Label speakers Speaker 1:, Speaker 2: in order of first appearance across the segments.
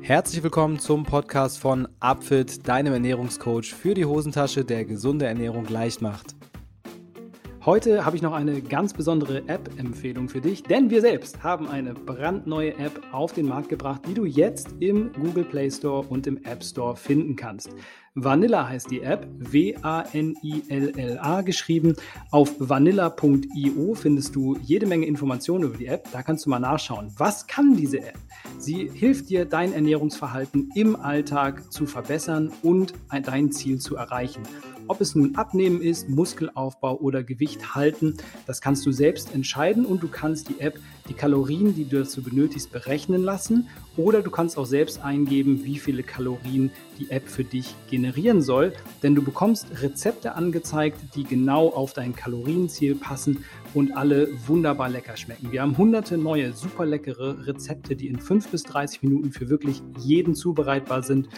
Speaker 1: Herzlich willkommen zum Podcast von Upfit, deinem Ernährungscoach für die Hosentasche, der gesunde Ernährung leicht macht. Heute habe ich noch eine ganz besondere App-Empfehlung für dich, denn wir selbst haben eine brandneue App auf den Markt gebracht, die du jetzt im Google Play Store und im App Store finden kannst. Vanilla heißt die App, W-A-N-I-L-L-A geschrieben. Auf vanilla.io findest du jede Menge Informationen über die App. Da kannst du mal nachschauen. Was kann diese App? Sie hilft dir, dein Ernährungsverhalten im Alltag zu verbessern und dein Ziel zu erreichen. Ob es nun Abnehmen ist, Muskelaufbau oder Gewicht halten, das kannst du selbst entscheiden und du kannst die App die Kalorien, die du dazu benötigst, berechnen lassen. Oder du kannst auch selbst eingeben, wie viele Kalorien die App für dich generieren soll, denn du bekommst Rezepte angezeigt, die genau auf dein Kalorienziel passen und alle wunderbar lecker schmecken. Wir haben hunderte neue, super leckere Rezepte, die in 5 bis 30 Minuten für wirklich jeden zubereitbar sind.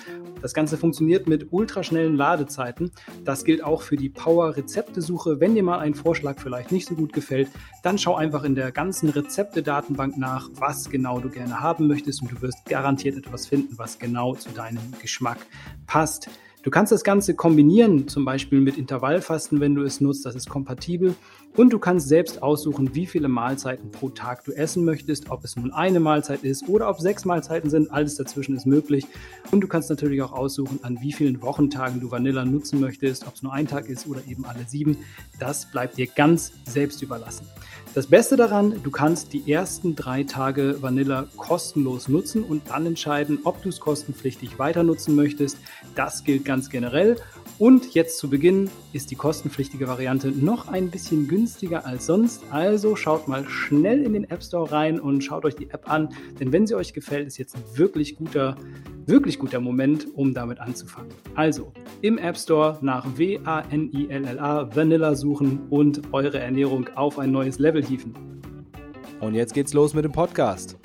Speaker 1: Das Ganze funktioniert mit ultraschnellen Ladezeiten. Das gilt auch für die Power-Rezeptesuche. Wenn dir mal ein Vorschlag vielleicht nicht so gut gefällt, dann schau einfach in der ganzen Rezepte-Datenbank nach, was genau du gerne haben möchtest und du wirst garantiert etwas finden, was genau zu deinem Geschmack passt. Du kannst das Ganze kombinieren, zum Beispiel mit Intervallfasten, wenn du es nutzt, das ist kompatibel. Und du kannst selbst aussuchen, wie viele Mahlzeiten pro Tag du essen möchtest, ob es nun eine Mahlzeit ist oder ob sechs Mahlzeiten sind, alles dazwischen ist möglich. Und du kannst natürlich auch aussuchen, an wie vielen Wochentagen du Vanilla nutzen möchtest, ob es nur ein Tag ist oder eben alle sieben. Das bleibt dir ganz selbst überlassen. Das Beste daran, du kannst die ersten drei Tage Vanilla kostenlos nutzen und dann entscheiden, ob du es kostenpflichtig weiter nutzen möchtest. Das gilt ganz generell. Und jetzt zu Beginn ist die kostenpflichtige Variante noch ein bisschen günstiger als sonst. Also schaut mal schnell in den App Store rein und schaut euch die App an. Denn wenn sie euch gefällt, ist jetzt ein wirklich guter, wirklich guter Moment, um damit anzufangen. Also im App Store nach W-A-N-I-L-L-A Vanilla suchen und eure Ernährung auf ein neues Level hieven. Und jetzt geht's los mit dem Podcast.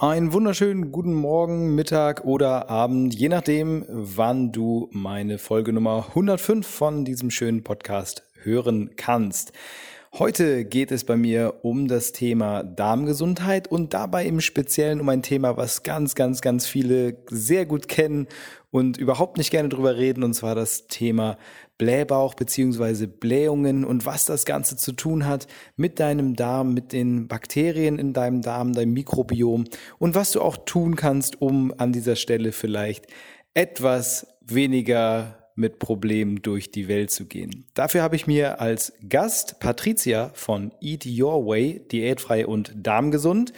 Speaker 1: Einen wunderschönen guten Morgen, Mittag oder Abend, je nachdem, wann du meine Folge Nummer 105 von diesem schönen Podcast hören kannst. Heute geht es bei mir um das Thema Darmgesundheit und dabei im Speziellen um ein Thema, was ganz, ganz, ganz viele sehr gut kennen und überhaupt nicht gerne drüber reden, und zwar das Thema Blähbauch beziehungsweise Blähungen und was das Ganze zu tun hat mit deinem Darm, mit den Bakterien in deinem Darm, deinem Mikrobiom und was du auch tun kannst, um an dieser Stelle vielleicht etwas weniger mit Problemen durch die Welt zu gehen. Dafür habe ich mir als Gast Patricia von Eat Your Way, diätfrei und darmgesund,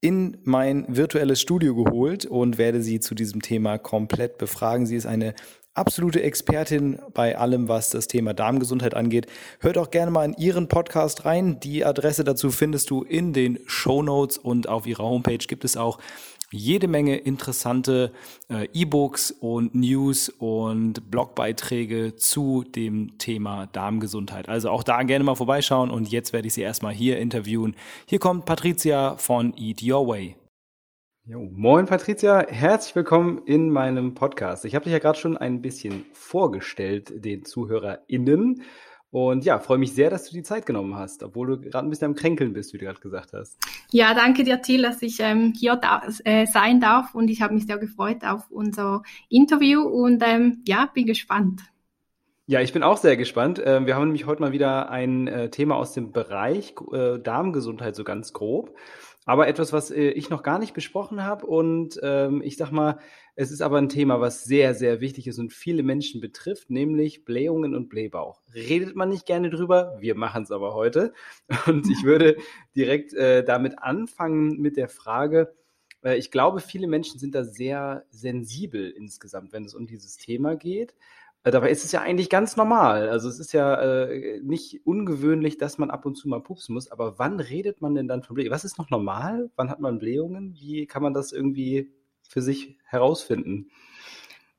Speaker 1: in mein virtuelles Studio geholt und werde sie zu diesem Thema komplett befragen. Sie ist eine absolute Expertin bei allem, was das Thema Darmgesundheit angeht. Hört auch gerne mal in ihren Podcast rein. Die Adresse dazu findest du in den Show Notes und auf ihrer Homepage gibt es auch jede Menge interessante äh, E-Books und News und Blogbeiträge zu dem Thema Darmgesundheit. Also auch da gerne mal vorbeischauen und jetzt werde ich sie erstmal hier interviewen. Hier kommt Patricia von Eat Your Way. Jo, moin Patricia, herzlich willkommen in meinem Podcast. Ich habe dich ja gerade schon ein bisschen vorgestellt, den ZuhörerInnen. Und ja, freue mich sehr, dass du die Zeit genommen hast, obwohl du gerade ein bisschen am Kränkeln bist, wie du gerade gesagt hast.
Speaker 2: Ja, danke dir, Till, dass ich ähm, hier da, äh, sein darf und ich habe mich sehr gefreut auf unser Interview und ähm, ja, bin gespannt.
Speaker 1: Ja, ich bin auch sehr gespannt. Ähm, wir haben nämlich heute mal wieder ein äh, Thema aus dem Bereich äh, Darmgesundheit so ganz grob aber etwas, was äh, ich noch gar nicht besprochen habe. Und ähm, ich sag mal, es ist aber ein Thema, was sehr, sehr wichtig ist und viele Menschen betrifft, nämlich Blähungen und Blähbauch. Redet man nicht gerne drüber, wir machen es aber heute. Und ich würde direkt äh, damit anfangen mit der Frage, äh, ich glaube, viele Menschen sind da sehr sensibel insgesamt, wenn es um dieses Thema geht. Äh, dabei ist es ja eigentlich ganz normal. Also es ist ja äh, nicht ungewöhnlich, dass man ab und zu mal pupsen muss. Aber wann redet man denn dann von Blähungen? Was ist noch normal? Wann hat man Blähungen? Wie kann man das irgendwie für sich herausfinden?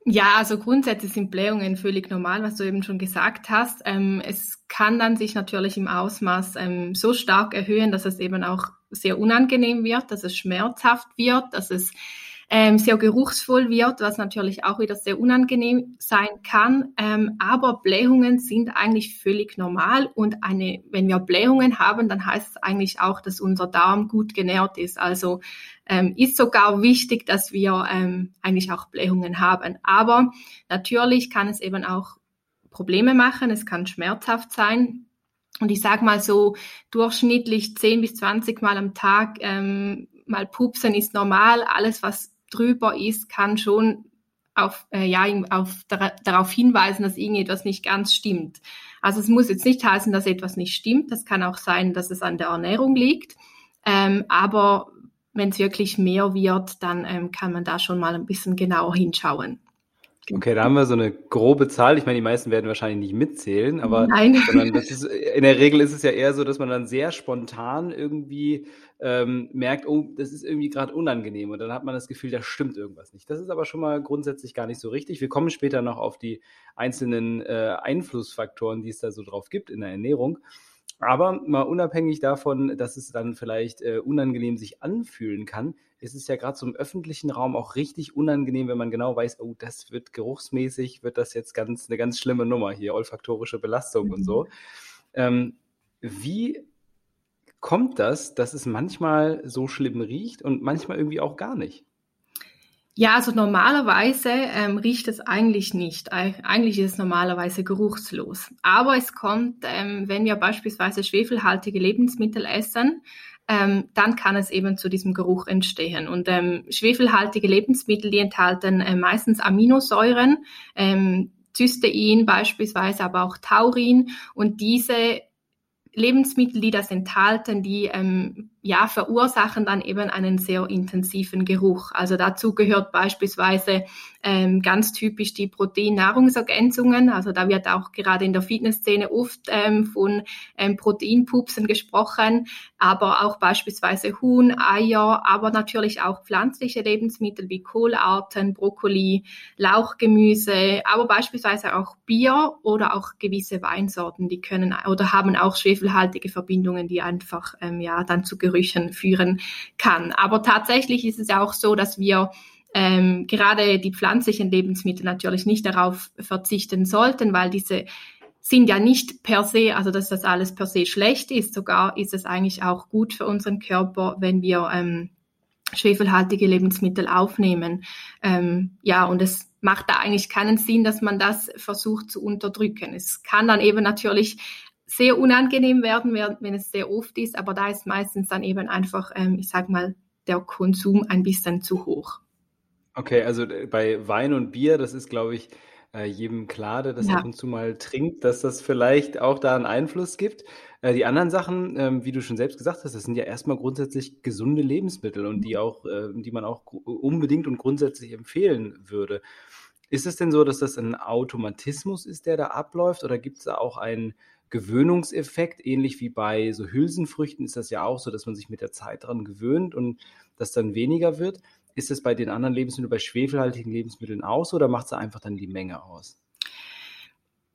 Speaker 2: Ja, also grundsätzlich sind Blähungen völlig normal, was du eben schon gesagt hast. Ähm, es kann dann sich natürlich im Ausmaß ähm, so stark erhöhen, dass es eben auch sehr unangenehm wird, dass es schmerzhaft wird, dass es ähm, sehr geruchsvoll wird, was natürlich auch wieder sehr unangenehm sein kann. Ähm, aber Blähungen sind eigentlich völlig normal und eine, wenn wir Blähungen haben, dann heißt es eigentlich auch, dass unser Darm gut genährt ist. Also ähm, ist sogar wichtig, dass wir ähm, eigentlich auch Blähungen haben. Aber natürlich kann es eben auch Probleme machen, es kann schmerzhaft sein. Und ich sage mal so, durchschnittlich 10 bis 20 Mal am Tag ähm, mal pupsen ist normal. Alles, was drüber ist, kann schon auf, äh, ja, auf, darauf hinweisen, dass irgendetwas nicht ganz stimmt. Also es muss jetzt nicht heißen, dass etwas nicht stimmt. Das kann auch sein, dass es an der Ernährung liegt. Ähm, aber wenn es wirklich mehr wird, dann ähm, kann man da schon mal ein bisschen genauer hinschauen.
Speaker 1: Okay, da haben wir so eine grobe Zahl. Ich meine, die meisten werden wahrscheinlich nicht mitzählen, aber ist, in der Regel ist es ja eher so, dass man dann sehr spontan irgendwie ähm, merkt, oh, das ist irgendwie gerade unangenehm und dann hat man das Gefühl, da stimmt irgendwas nicht. Das ist aber schon mal grundsätzlich gar nicht so richtig. Wir kommen später noch auf die einzelnen äh, Einflussfaktoren, die es da so drauf gibt in der Ernährung. Aber mal unabhängig davon, dass es dann vielleicht äh, unangenehm sich anfühlen kann, ist es ja gerade so im öffentlichen Raum auch richtig unangenehm, wenn man genau weiß, oh, das wird geruchsmäßig, wird das jetzt ganz eine ganz schlimme Nummer hier, olfaktorische Belastung mhm. und so. Ähm, wie kommt das, dass es manchmal so schlimm riecht und manchmal irgendwie auch gar nicht?
Speaker 2: Ja, also normalerweise ähm, riecht es eigentlich nicht. Eigentlich ist es normalerweise geruchslos. Aber es kommt, ähm, wenn wir beispielsweise schwefelhaltige Lebensmittel essen, ähm, dann kann es eben zu diesem Geruch entstehen. Und ähm, schwefelhaltige Lebensmittel, die enthalten äh, meistens Aminosäuren, ähm, Cystein beispielsweise, aber auch Taurin. Und diese Lebensmittel, die das enthalten, die ähm, ja verursachen dann eben einen sehr intensiven Geruch. Also dazu gehört beispielsweise ähm, ganz typisch die Proteinnahrungsergänzungen. Also da wird auch gerade in der Fitnessszene oft ähm, von ähm, Proteinpupsen gesprochen, aber auch beispielsweise Huhn, Eier, aber natürlich auch pflanzliche Lebensmittel wie Kohlarten, Brokkoli, Lauchgemüse, aber beispielsweise auch Bier oder auch gewisse Weinsorten, die können oder haben auch schwefelhaltige Verbindungen, die einfach ähm, ja dann zu Gerüchen führen kann. Aber tatsächlich ist es auch so, dass wir ähm, gerade die pflanzlichen Lebensmittel natürlich nicht darauf verzichten sollten, weil diese sind ja nicht per se, also dass das alles per se schlecht ist. Sogar ist es eigentlich auch gut für unseren Körper, wenn wir ähm, schwefelhaltige Lebensmittel aufnehmen. Ähm, ja, und es macht da eigentlich keinen Sinn, dass man das versucht zu unterdrücken. Es kann dann eben natürlich sehr unangenehm werden, wenn es sehr oft ist, aber da ist meistens dann eben einfach, ähm, ich sag mal, der Konsum ein bisschen zu hoch.
Speaker 1: Okay, also äh, bei Wein und Bier, das ist, glaube ich, äh, jedem klar, der das ja. ab und zu mal trinkt, dass das vielleicht auch da einen Einfluss gibt. Äh, die anderen Sachen, ähm, wie du schon selbst gesagt hast, das sind ja erstmal grundsätzlich gesunde Lebensmittel und die auch, die man auch unbedingt und grundsätzlich empfehlen würde. Ist es denn so, dass das ein Automatismus ist, der da abläuft, oder gibt es da auch einen Gewöhnungseffekt, ähnlich wie bei so Hülsenfrüchten ist das ja auch so, dass man sich mit der Zeit daran gewöhnt und das dann weniger wird. Ist es bei den anderen Lebensmitteln, bei schwefelhaltigen Lebensmitteln aus oder macht es einfach dann die Menge aus?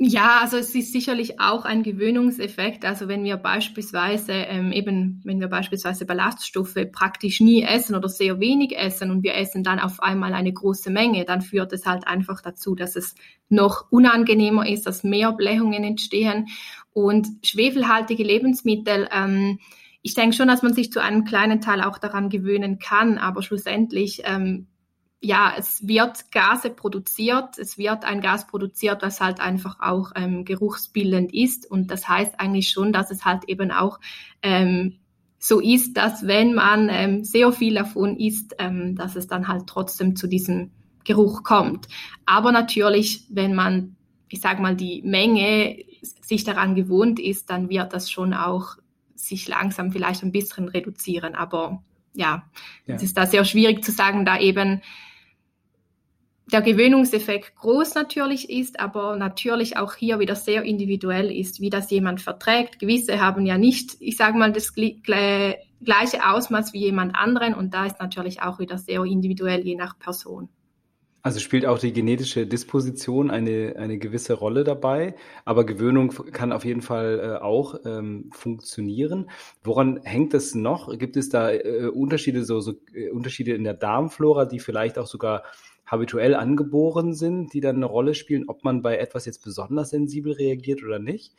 Speaker 2: Ja, also es ist sicherlich auch ein Gewöhnungseffekt. Also wenn wir beispielsweise ähm, eben, wenn wir beispielsweise Ballaststoffe praktisch nie essen oder sehr wenig essen und wir essen dann auf einmal eine große Menge, dann führt es halt einfach dazu, dass es noch unangenehmer ist, dass mehr Blähungen entstehen und schwefelhaltige Lebensmittel. Ähm, ich denke schon, dass man sich zu einem kleinen Teil auch daran gewöhnen kann, aber schlussendlich, ähm, ja, es wird Gase produziert, es wird ein Gas produziert, das halt einfach auch ähm, geruchsbildend ist und das heißt eigentlich schon, dass es halt eben auch ähm, so ist, dass wenn man ähm, sehr viel davon isst, ähm, dass es dann halt trotzdem zu diesem Geruch kommt. Aber natürlich, wenn man, ich sage mal, die Menge sich daran gewohnt ist, dann wird das schon auch sich langsam vielleicht ein bisschen reduzieren. Aber ja, ja. es ist da sehr schwierig zu sagen, da eben der Gewöhnungseffekt groß natürlich ist, aber natürlich auch hier wieder sehr individuell ist, wie das jemand verträgt. Gewisse haben ja nicht, ich sage mal, das gleiche Ausmaß wie jemand anderen und da ist natürlich auch wieder sehr individuell je nach Person.
Speaker 1: Also spielt auch die genetische Disposition eine, eine gewisse Rolle dabei, aber Gewöhnung kann auf jeden Fall äh, auch ähm, funktionieren. Woran hängt es noch? Gibt es da äh, Unterschiede, so, so äh, Unterschiede in der Darmflora, die vielleicht auch sogar habituell angeboren sind, die dann eine Rolle spielen, ob man bei etwas jetzt besonders sensibel reagiert oder nicht?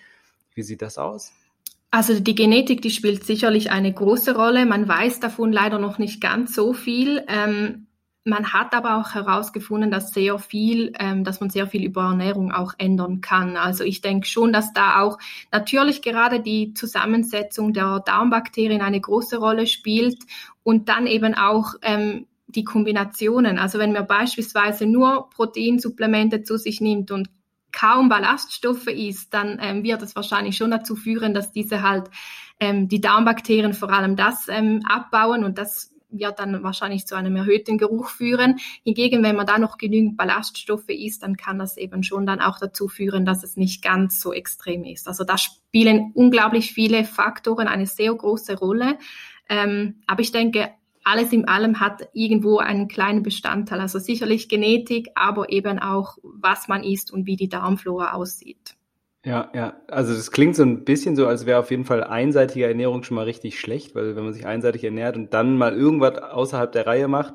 Speaker 1: Wie sieht das aus?
Speaker 2: Also die Genetik, die spielt sicherlich eine große Rolle. Man weiß davon leider noch nicht ganz so viel. Ähm, man hat aber auch herausgefunden, dass sehr viel, ähm, dass man sehr viel über Ernährung auch ändern kann. Also ich denke schon, dass da auch natürlich gerade die Zusammensetzung der Darmbakterien eine große Rolle spielt und dann eben auch ähm, die Kombinationen. Also wenn man beispielsweise nur Proteinsupplemente zu sich nimmt und kaum Ballaststoffe isst, dann ähm, wird es wahrscheinlich schon dazu führen, dass diese halt ähm, die Darmbakterien vor allem das ähm, abbauen und das wird dann wahrscheinlich zu einem erhöhten Geruch führen. Hingegen, wenn man da noch genügend Ballaststoffe isst, dann kann das eben schon dann auch dazu führen, dass es nicht ganz so extrem ist. Also da spielen unglaublich viele Faktoren eine sehr große Rolle. Ähm, aber ich denke, alles in allem hat irgendwo einen kleinen Bestandteil. Also sicherlich Genetik, aber eben auch, was man isst und wie die Darmflora aussieht.
Speaker 1: Ja, ja. Also das klingt so ein bisschen so, als wäre auf jeden Fall einseitige Ernährung schon mal richtig schlecht, weil wenn man sich einseitig ernährt und dann mal irgendwas außerhalb der Reihe macht,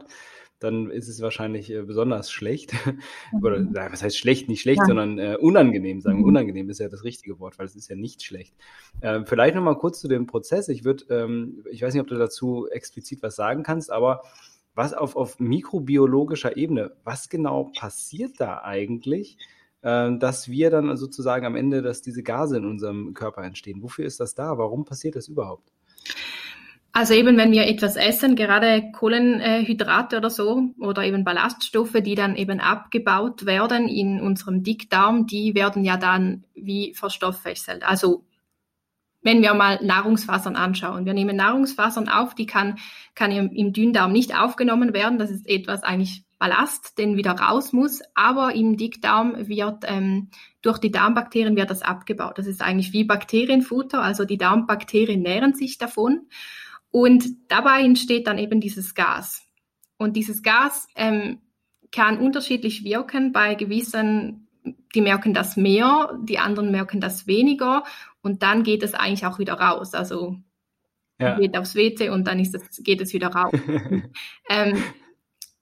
Speaker 1: dann ist es wahrscheinlich äh, besonders schlecht. Oder mhm. was heißt schlecht, nicht schlecht, ja. sondern äh, unangenehm sagen. Mhm. Unangenehm ist ja das richtige Wort, weil es ist ja nicht schlecht. Ähm, vielleicht noch mal kurz zu dem Prozess. Ich würde, ähm, ich weiß nicht, ob du dazu explizit was sagen kannst, aber was auf, auf mikrobiologischer Ebene, was genau passiert da eigentlich? äh, dass wir dann sozusagen am Ende, dass diese Gase in unserem Körper entstehen. Wofür ist das da? Warum passiert das überhaupt?
Speaker 2: Also eben, wenn wir etwas essen, gerade Kohlenhydrate oder so oder eben Ballaststoffe, die dann eben abgebaut werden in unserem Dickdarm, die werden ja dann wie verstoffwechselt. Also wenn wir mal Nahrungsfasern anschauen. Wir nehmen Nahrungsfasern auf, die kann, kann im, im Dünndarm nicht aufgenommen werden. Das ist etwas eigentlich Ballast, den wieder raus muss, aber im Dickdarm wird ähm, durch die Darmbakterien wird das abgebaut. Das ist eigentlich wie Bakterienfutter, also die Darmbakterien nähren sich davon und dabei entsteht dann eben dieses Gas. Und dieses Gas ähm, kann unterschiedlich wirken bei gewissen die merken das mehr, die anderen merken das weniger und dann geht es eigentlich auch wieder raus. Also ja. geht aufs WC und dann ist es, geht es wieder raus. ähm,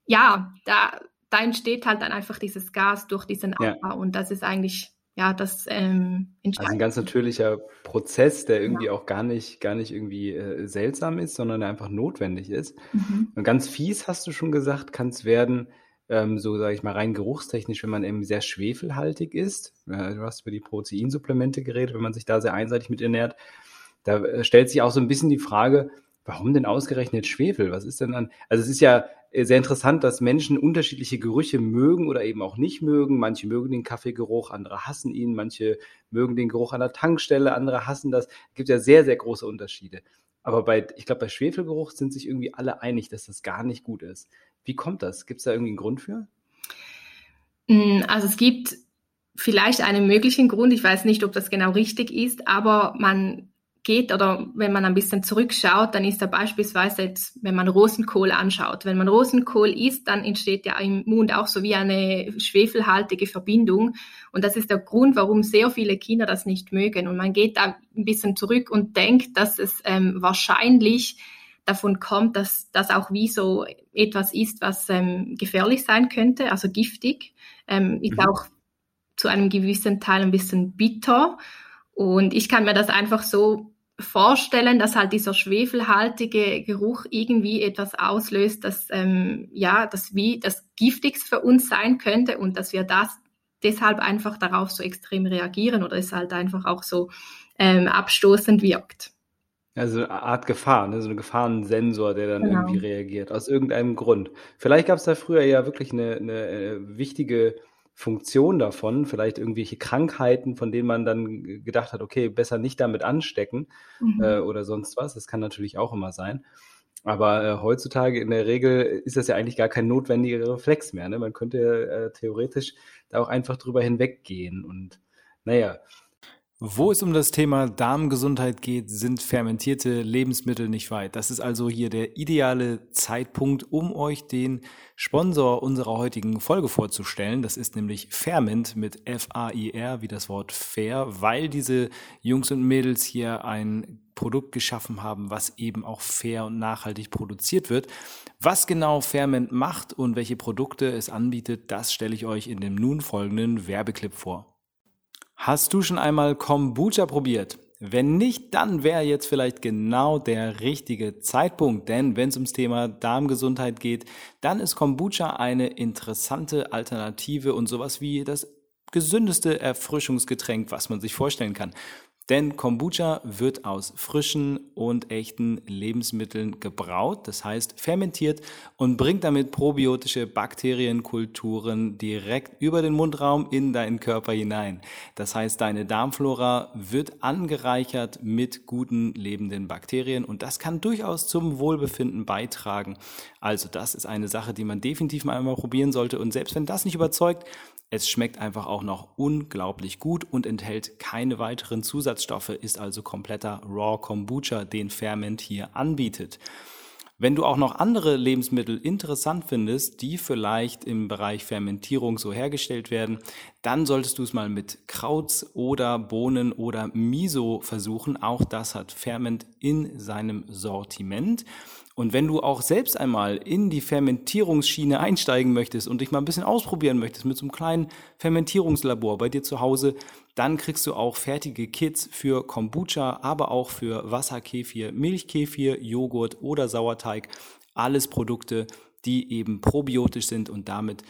Speaker 2: ja, da, da entsteht halt dann einfach dieses Gas durch diesen Abbau ja. und das ist eigentlich ja, das ähm,
Speaker 1: Also ein ganz natürlicher Prozess, der irgendwie ja. auch gar nicht, gar nicht irgendwie äh, seltsam ist, sondern der einfach notwendig ist. Mhm. Und ganz fies hast du schon gesagt, kann es werden, ähm, so sage ich mal rein geruchstechnisch, wenn man eben sehr schwefelhaltig ist. Äh, du hast über die Proteinsupplemente geredet, wenn man sich da sehr einseitig mit ernährt. Da äh, stellt sich auch so ein bisschen die Frage, warum denn ausgerechnet Schwefel? Was ist denn an? Also es ist ja sehr interessant, dass Menschen unterschiedliche Gerüche mögen oder eben auch nicht mögen. Manche mögen den Kaffeegeruch, andere hassen ihn, manche mögen den Geruch an der Tankstelle, andere hassen das. Es gibt ja sehr, sehr große Unterschiede. Aber bei, ich glaube, bei Schwefelgeruch sind sich irgendwie alle einig, dass das gar nicht gut ist. Wie kommt das? Gibt es da irgendwie einen Grund für?
Speaker 2: Mm, also es gibt vielleicht einen möglichen Grund, ich weiß nicht, ob das genau richtig ist, aber man geht oder wenn man ein bisschen zurückschaut, dann ist da beispielsweise jetzt, wenn man Rosenkohl anschaut. Wenn man Rosenkohl isst, dann entsteht ja im Mund auch so wie eine schwefelhaltige Verbindung. Und das ist der Grund, warum sehr viele Kinder das nicht mögen. Und man geht da ein bisschen zurück und denkt, dass es ähm, wahrscheinlich davon kommt, dass das auch wie so etwas ist, was ähm, gefährlich sein könnte, also giftig, ähm, ist mhm. auch zu einem gewissen Teil ein bisschen bitter. Und ich kann mir das einfach so vorstellen, dass halt dieser schwefelhaltige Geruch irgendwie etwas auslöst, das ähm, ja, das wie das giftigst für uns sein könnte und dass wir das deshalb einfach darauf so extrem reagieren oder es halt einfach auch so ähm, abstoßend wirkt.
Speaker 1: Also eine Art Gefahr, ne? so ein Gefahrensensor, der dann genau. irgendwie reagiert, aus irgendeinem Grund. Vielleicht gab es da früher ja wirklich eine, eine, eine äh, wichtige Funktion davon, vielleicht irgendwelche Krankheiten, von denen man dann gedacht hat, okay, besser nicht damit anstecken mhm. äh, oder sonst was. Das kann natürlich auch immer sein. Aber äh, heutzutage in der Regel ist das ja eigentlich gar kein notwendiger Reflex mehr. Ne? Man könnte äh, theoretisch da auch einfach drüber hinweggehen. Und naja, Wo es um das Thema Darmgesundheit geht, sind fermentierte Lebensmittel nicht weit. Das ist also hier der ideale Zeitpunkt, um euch den Sponsor unserer heutigen Folge vorzustellen. Das ist nämlich Ferment mit F-A-I-R, wie das Wort fair, weil diese Jungs und Mädels hier ein Produkt geschaffen haben, was eben auch fair und nachhaltig produziert wird. Was genau Ferment macht und welche Produkte es anbietet, das stelle ich euch in dem nun folgenden Werbeclip vor. Hast du schon einmal Kombucha probiert? Wenn nicht, dann wäre jetzt vielleicht genau der richtige Zeitpunkt, denn wenn es ums Thema Darmgesundheit geht, dann ist Kombucha eine interessante Alternative und sowas wie das gesündeste Erfrischungsgetränk, was man sich vorstellen kann. Denn Kombucha wird aus frischen und echten Lebensmitteln gebraut, das heißt fermentiert und bringt damit probiotische Bakterienkulturen direkt über den Mundraum in deinen Körper hinein. Das heißt, deine Darmflora wird angereichert mit guten lebenden Bakterien und das kann durchaus zum Wohlbefinden beitragen. Also das ist eine Sache, die man definitiv mal einmal probieren sollte und selbst wenn das nicht überzeugt, es schmeckt einfach auch noch unglaublich gut und enthält keine weiteren Zusatzstoffe, ist also kompletter Raw Kombucha, den Ferment hier anbietet. Wenn du auch noch andere Lebensmittel interessant findest, die vielleicht im Bereich Fermentierung so hergestellt werden, dann solltest du es mal mit Krauts oder Bohnen oder Miso versuchen. Auch das hat Ferment in seinem Sortiment. Und wenn du auch selbst einmal in die Fermentierungsschiene einsteigen möchtest und dich mal ein bisschen ausprobieren möchtest mit so einem kleinen Fermentierungslabor bei dir zu Hause, dann kriegst du auch fertige Kits für Kombucha, aber auch für Wasserkefir, Milchkefir, Joghurt oder Sauerteig. Alles Produkte, die eben probiotisch sind und damit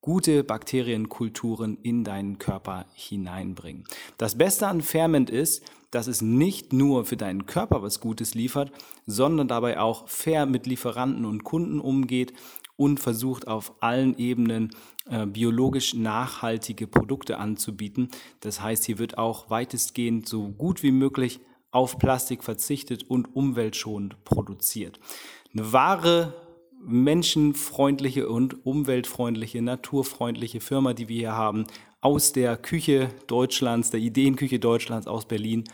Speaker 1: gute Bakterienkulturen in deinen Körper hineinbringen. Das Beste an Ferment ist, dass es nicht nur für deinen Körper was Gutes liefert, sondern dabei auch fair mit Lieferanten und Kunden umgeht und versucht auf allen Ebenen äh, biologisch nachhaltige Produkte anzubieten. Das heißt, hier wird auch weitestgehend so gut wie möglich auf Plastik verzichtet und umweltschonend produziert. Eine wahre menschenfreundliche und umweltfreundliche, naturfreundliche Firma, die wir hier haben, aus der Küche Deutschlands, der Ideenküche Deutschlands aus Berlin.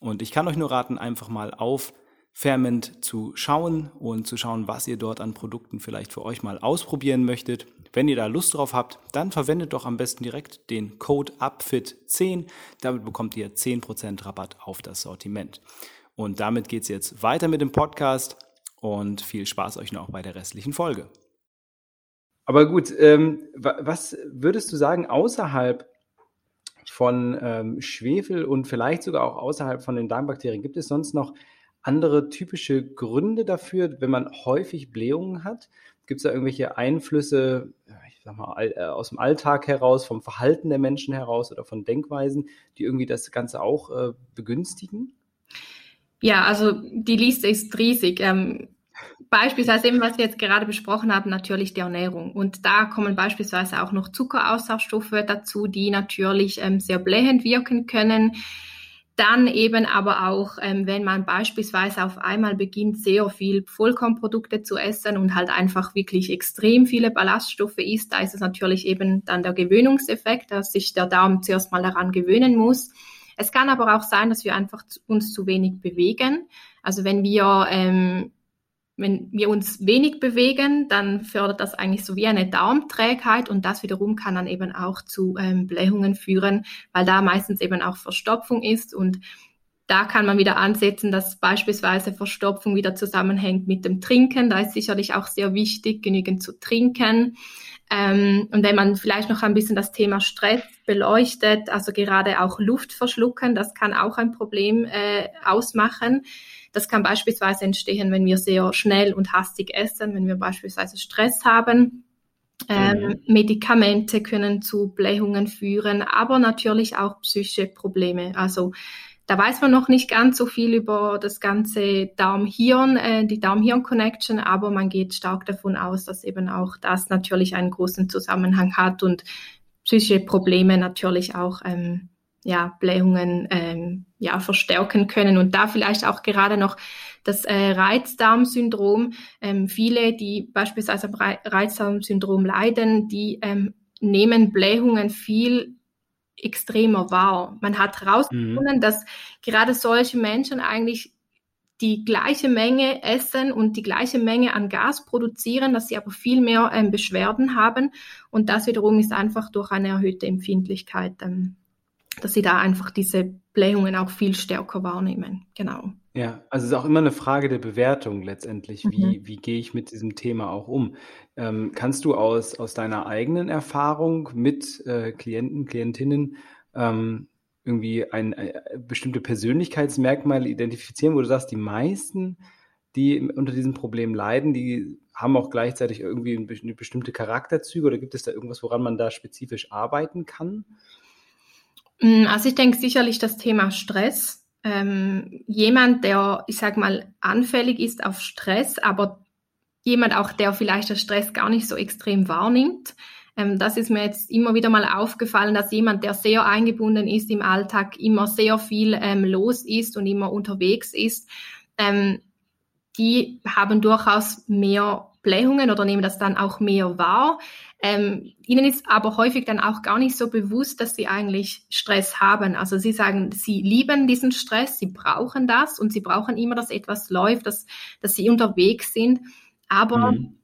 Speaker 1: Und ich kann euch nur raten, einfach mal auf Ferment zu schauen und zu schauen, was ihr dort an Produkten vielleicht für euch mal ausprobieren möchtet. Wenn ihr da Lust drauf habt, dann verwendet doch am besten direkt den Code UPFIT10. Damit bekommt ihr 10% Rabatt auf das Sortiment. Und damit geht es jetzt weiter mit dem Podcast und viel Spaß euch noch bei der restlichen Folge. Aber gut, ähm, was würdest du sagen, außerhalb von ähm, Schwefel und vielleicht sogar auch außerhalb von den Darmbakterien, gibt es sonst noch andere typische Gründe dafür, wenn man häufig Blähungen hat? Gibt es da irgendwelche Einflüsse, ich sag mal, äh, aus dem Alltag heraus, vom Verhalten der Menschen heraus oder von Denkweisen, die irgendwie das Ganze auch äh, begünstigen?
Speaker 2: Ja, also die Liste ist riesig. Ähm, beispielsweise eben, was wir jetzt gerade besprochen haben, natürlich die Ernährung. Und da kommen beispielsweise auch noch Zuckeraustauschstoffe dazu, die natürlich ähm, sehr blähend wirken können. Dann eben aber auch, ähm, wenn man beispielsweise auf einmal beginnt, sehr viel Vollkornprodukte zu essen und halt einfach wirklich extrem viele Ballaststoffe isst, da ist es natürlich eben dann der Gewöhnungseffekt, dass sich der Darm zuerst mal daran gewöhnen muss. Es kann aber auch sein, dass wir einfach uns zu wenig bewegen. Also wenn wir ähm, wenn wir uns wenig bewegen, dann fördert das eigentlich so wie eine Darmträgheit und das wiederum kann dann eben auch zu ähm, Blähungen führen, weil da meistens eben auch Verstopfung ist und da kann man wieder ansetzen, dass beispielsweise Verstopfung wieder zusammenhängt mit dem Trinken. Da ist sicherlich auch sehr wichtig, genügend zu trinken. Ähm, und wenn man vielleicht noch ein bisschen das Thema Stress beleuchtet, also gerade auch Luft verschlucken, das kann auch ein Problem äh, ausmachen. Das kann beispielsweise entstehen, wenn wir sehr schnell und hastig essen, wenn wir beispielsweise Stress haben. Ähm, mhm. Medikamente können zu Blähungen führen, aber natürlich auch psychische Probleme. Also da weiß man noch nicht ganz so viel über das ganze Darm-Hirn, äh, die Darm-Hirn-Connection, aber man geht stark davon aus, dass eben auch das natürlich einen großen Zusammenhang hat und psychische Probleme natürlich auch ähm, ja, Blähungen ähm, ja, verstärken können. Und da vielleicht auch gerade noch das äh, Reizdarmsyndrom. Ähm, viele, die beispielsweise am Reizdarmsyndrom leiden, die ähm, nehmen Blähungen viel extremer war. Man hat herausgefunden, mhm. dass gerade solche Menschen eigentlich die gleiche Menge essen und die gleiche Menge an Gas produzieren, dass sie aber viel mehr ähm, Beschwerden haben. Und das wiederum ist einfach durch eine erhöhte Empfindlichkeit, ähm, dass sie da einfach diese Blähungen auch viel stärker wahrnehmen. Genau.
Speaker 1: Ja, also es ist auch immer eine Frage der Bewertung letztendlich. Wie, mhm. wie gehe ich mit diesem Thema auch um? Ähm, kannst du aus, aus deiner eigenen Erfahrung mit äh, Klienten, Klientinnen ähm, irgendwie ein, äh, bestimmte Persönlichkeitsmerkmale identifizieren, wo du sagst, die meisten, die unter diesem Problem leiden, die haben auch gleichzeitig irgendwie bestimmte Charakterzüge oder gibt es da irgendwas, woran man da spezifisch arbeiten kann?
Speaker 2: Mm, also ich denke sicherlich das Thema Stress. Ähm, jemand, der, ich sag mal, anfällig ist auf Stress, aber jemand auch, der vielleicht den Stress gar nicht so extrem wahrnimmt, ähm, das ist mir jetzt immer wieder mal aufgefallen, dass jemand, der sehr eingebunden ist im Alltag, immer sehr viel ähm, los ist und immer unterwegs ist, ähm, die haben durchaus mehr Blähungen oder nehmen das dann auch mehr wahr. Ähm, ihnen ist aber häufig dann auch gar nicht so bewusst, dass sie eigentlich Stress haben. Also sie sagen, sie lieben diesen Stress, sie brauchen das und sie brauchen immer, dass etwas läuft, dass, dass sie unterwegs sind. Aber mhm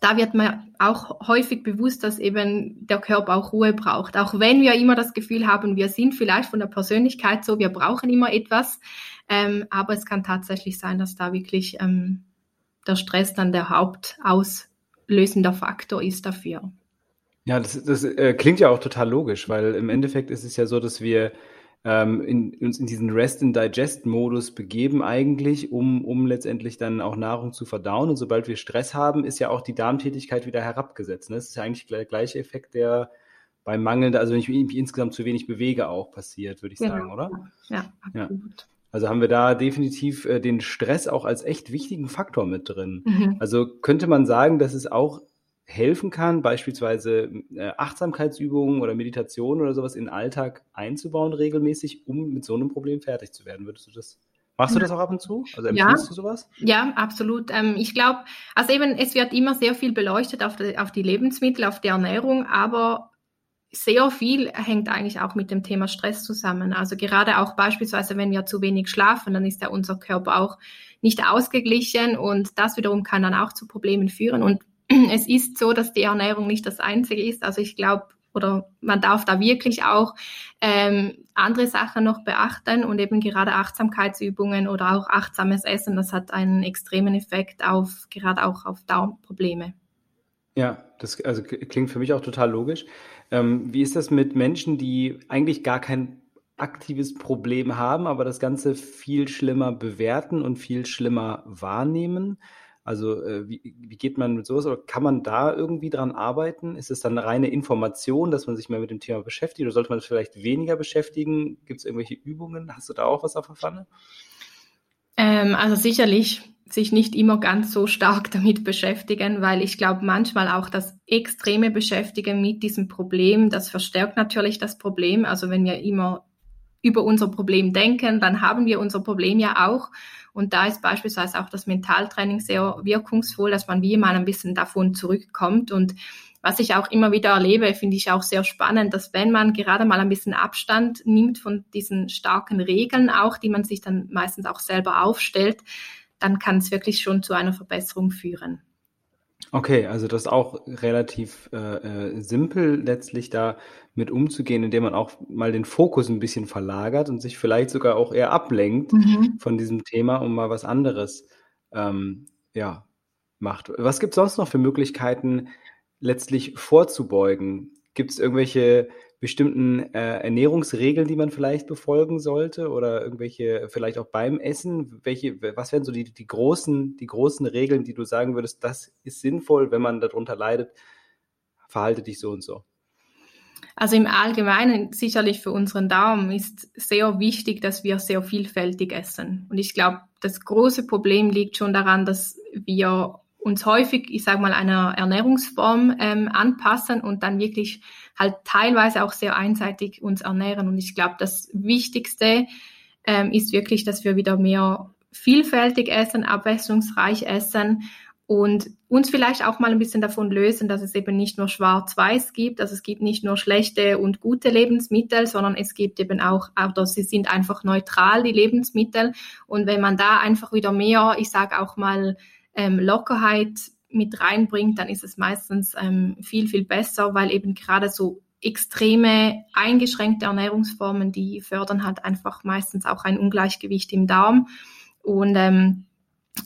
Speaker 2: da wird mir auch häufig bewusst, dass eben der Körper auch Ruhe braucht. Auch wenn wir immer das Gefühl haben, wir sind vielleicht von der Persönlichkeit so, wir brauchen immer etwas. Ähm, aber es kann tatsächlich sein, dass da wirklich ähm, der Stress dann der hauptauslösender Faktor ist dafür.
Speaker 1: Ja, das, das äh, klingt ja auch total logisch, weil im Endeffekt ist es ja so, dass wir ähm, in, uns in diesen Rest-and-Digest-Modus begeben eigentlich, um, um letztendlich dann auch Nahrung zu verdauen. Und sobald wir Stress haben, ist ja auch die Darmtätigkeit wieder herabgesetzt. Ne? Das ist ja eigentlich der gleiche Effekt, der beim Mangeln, also wenn ich mich insgesamt zu wenig bewege, auch passiert, würde ich genau. sagen, oder?
Speaker 2: Ja, absolut. Ja.
Speaker 1: Also haben wir da definitiv äh, den Stress auch als echt wichtigen Faktor mit drin. Mhm. Also könnte man sagen, dass es auch helfen kann, beispielsweise äh, Achtsamkeitsübungen oder Meditation oder sowas in den Alltag einzubauen regelmäßig, um mit so einem Problem fertig zu werden. Würdest du das Machst du das auch ab und zu?
Speaker 2: Also empfiehlst ja, du sowas? Ja, absolut. Ähm, ich glaube, also eben, es wird immer sehr viel beleuchtet auf die, auf die Lebensmittel, auf die Ernährung, aber sehr viel hängt eigentlich auch mit dem Thema Stress zusammen. Also gerade auch beispielsweise, wenn wir zu wenig schlafen, dann ist ja unser Körper auch nicht ausgeglichen und das wiederum kann dann auch zu Problemen führen. Und es ist so, dass die Ernährung nicht das Einzige ist. Also ich glaube, oder man darf da wirklich auch ähm, andere Sachen noch beachten und eben gerade Achtsamkeitsübungen oder auch achtsames Essen, das hat einen extremen Effekt auf gerade auch auf Darmprobleme.
Speaker 1: Ja, das also klingt für mich auch total logisch. Ähm, wie ist das mit Menschen, die eigentlich gar kein aktives Problem haben, aber das Ganze viel schlimmer bewerten und viel schlimmer wahrnehmen? Also äh, wie, wie geht man mit sowas oder kann man da irgendwie dran arbeiten? Ist es dann eine reine Information, dass man sich mehr mit dem Thema beschäftigt oder sollte man es vielleicht weniger beschäftigen? Gibt es irgendwelche Übungen? Hast du da auch was auf der Pfanne?
Speaker 2: Ähm, also sicherlich sich nicht immer ganz so stark damit beschäftigen, weil ich glaube manchmal auch das extreme Beschäftigen mit diesem Problem, das verstärkt natürlich das Problem. Also wenn wir immer über unser Problem denken, dann haben wir unser Problem ja auch. Und da ist beispielsweise auch das Mentaltraining sehr wirkungsvoll, dass man wie mal ein bisschen davon zurückkommt. Und was ich auch immer wieder erlebe, finde ich auch sehr spannend, dass wenn man gerade mal ein bisschen Abstand nimmt von diesen starken Regeln auch, die man sich dann meistens auch selber aufstellt, dann kann es wirklich schon zu einer Verbesserung führen.
Speaker 1: Okay, also das ist auch relativ äh, äh, simpel letztlich da mit umzugehen, indem man auch mal den Fokus ein bisschen verlagert und sich vielleicht sogar auch eher ablenkt mhm. von diesem Thema und mal was anderes ähm, ja, macht. Was gibt es sonst noch für Möglichkeiten, letztlich vorzubeugen? Gibt es irgendwelche bestimmten äh, Ernährungsregeln, die man vielleicht befolgen sollte oder irgendwelche, vielleicht auch beim Essen? Welche, was wären so die, die, großen, die großen Regeln, die du sagen würdest, das ist sinnvoll, wenn man darunter leidet, verhalte dich so und so?
Speaker 2: Also im Allgemeinen sicherlich für unseren Darm ist sehr wichtig, dass wir sehr vielfältig essen. Und ich glaube, das große Problem liegt schon daran, dass wir uns häufig, ich sage mal, einer Ernährungsform ähm, anpassen und dann wirklich halt teilweise auch sehr einseitig uns ernähren. Und ich glaube, das Wichtigste ähm, ist wirklich, dass wir wieder mehr vielfältig essen, abwechslungsreich essen und uns vielleicht auch mal ein bisschen davon lösen, dass es eben nicht nur schwarz-weiß gibt, also es gibt nicht nur schlechte und gute Lebensmittel, sondern es gibt eben auch, oder sie sind einfach neutral, die Lebensmittel. Und wenn man da einfach wieder mehr, ich sage auch mal, ähm, Lockerheit mit reinbringt, dann ist es meistens ähm, viel, viel besser, weil eben gerade so extreme eingeschränkte Ernährungsformen, die fördern halt einfach meistens auch ein Ungleichgewicht im Darm. Und ähm,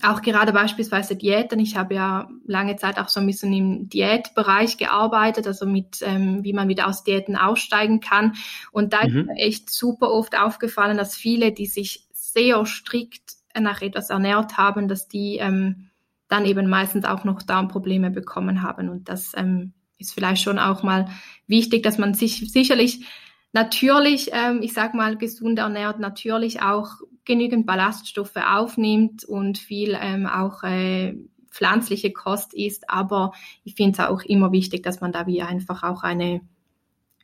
Speaker 2: auch gerade beispielsweise Diäten. Ich habe ja lange Zeit auch so ein bisschen im Diätbereich gearbeitet, also mit, ähm, wie man wieder aus Diäten aussteigen kann. Und da mhm. ist mir echt super oft aufgefallen, dass viele, die sich sehr strikt nach etwas ernährt haben, dass die ähm, dann eben meistens auch noch Darmprobleme bekommen haben. Und das ähm, ist vielleicht schon auch mal wichtig, dass man sich sicherlich natürlich, ähm, ich sag mal, gesund ernährt, natürlich auch genügend Ballaststoffe aufnimmt und viel ähm, auch äh, pflanzliche Kost isst. Aber ich finde es auch immer wichtig, dass man da wie einfach auch eine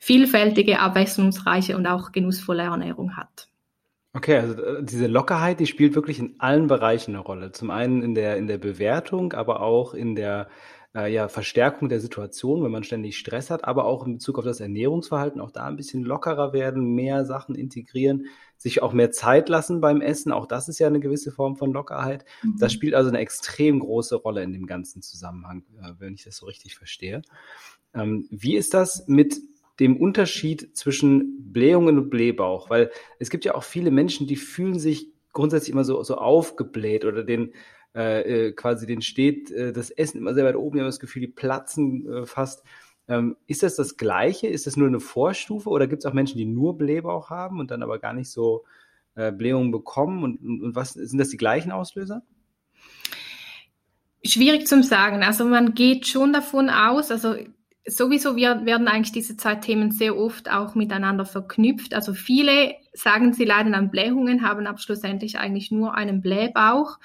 Speaker 2: vielfältige, abwechslungsreiche und auch genussvolle Ernährung hat.
Speaker 1: Okay, also äh, diese Lockerheit, die spielt wirklich in allen Bereichen eine Rolle. Zum einen in der, in der Bewertung, aber auch in der äh, ja, Verstärkung der Situation, wenn man ständig Stress hat, aber auch in Bezug auf das Ernährungsverhalten, auch da ein bisschen lockerer werden, mehr Sachen integrieren, sich auch mehr Zeit lassen beim Essen. Auch das ist ja eine gewisse Form von Lockerheit. Mhm. Das spielt also eine extrem große Rolle in dem ganzen Zusammenhang, äh, wenn ich das so richtig verstehe. Ähm, wie ist das mit dem Unterschied zwischen Blähungen und Blähbauch? Weil es gibt ja auch viele Menschen, die fühlen sich grundsätzlich immer so, so aufgebläht oder den, äh, äh, quasi den steht äh, das Essen immer sehr weit oben. Wir haben das Gefühl, die platzen äh, fast. Ähm, ist das das Gleiche? Ist das nur eine Vorstufe oder gibt es auch Menschen, die nur Blähbauch haben und dann aber gar nicht so äh, Blähungen bekommen? Und, und, und was sind das die gleichen Auslöser?
Speaker 2: Schwierig zum sagen. Also man geht schon davon aus, also sowieso werden eigentlich diese zwei Themen sehr oft auch miteinander verknüpft. Also viele sagen, sie leiden an Blähungen, haben aber schlussendlich eigentlich nur einen Blähbauch.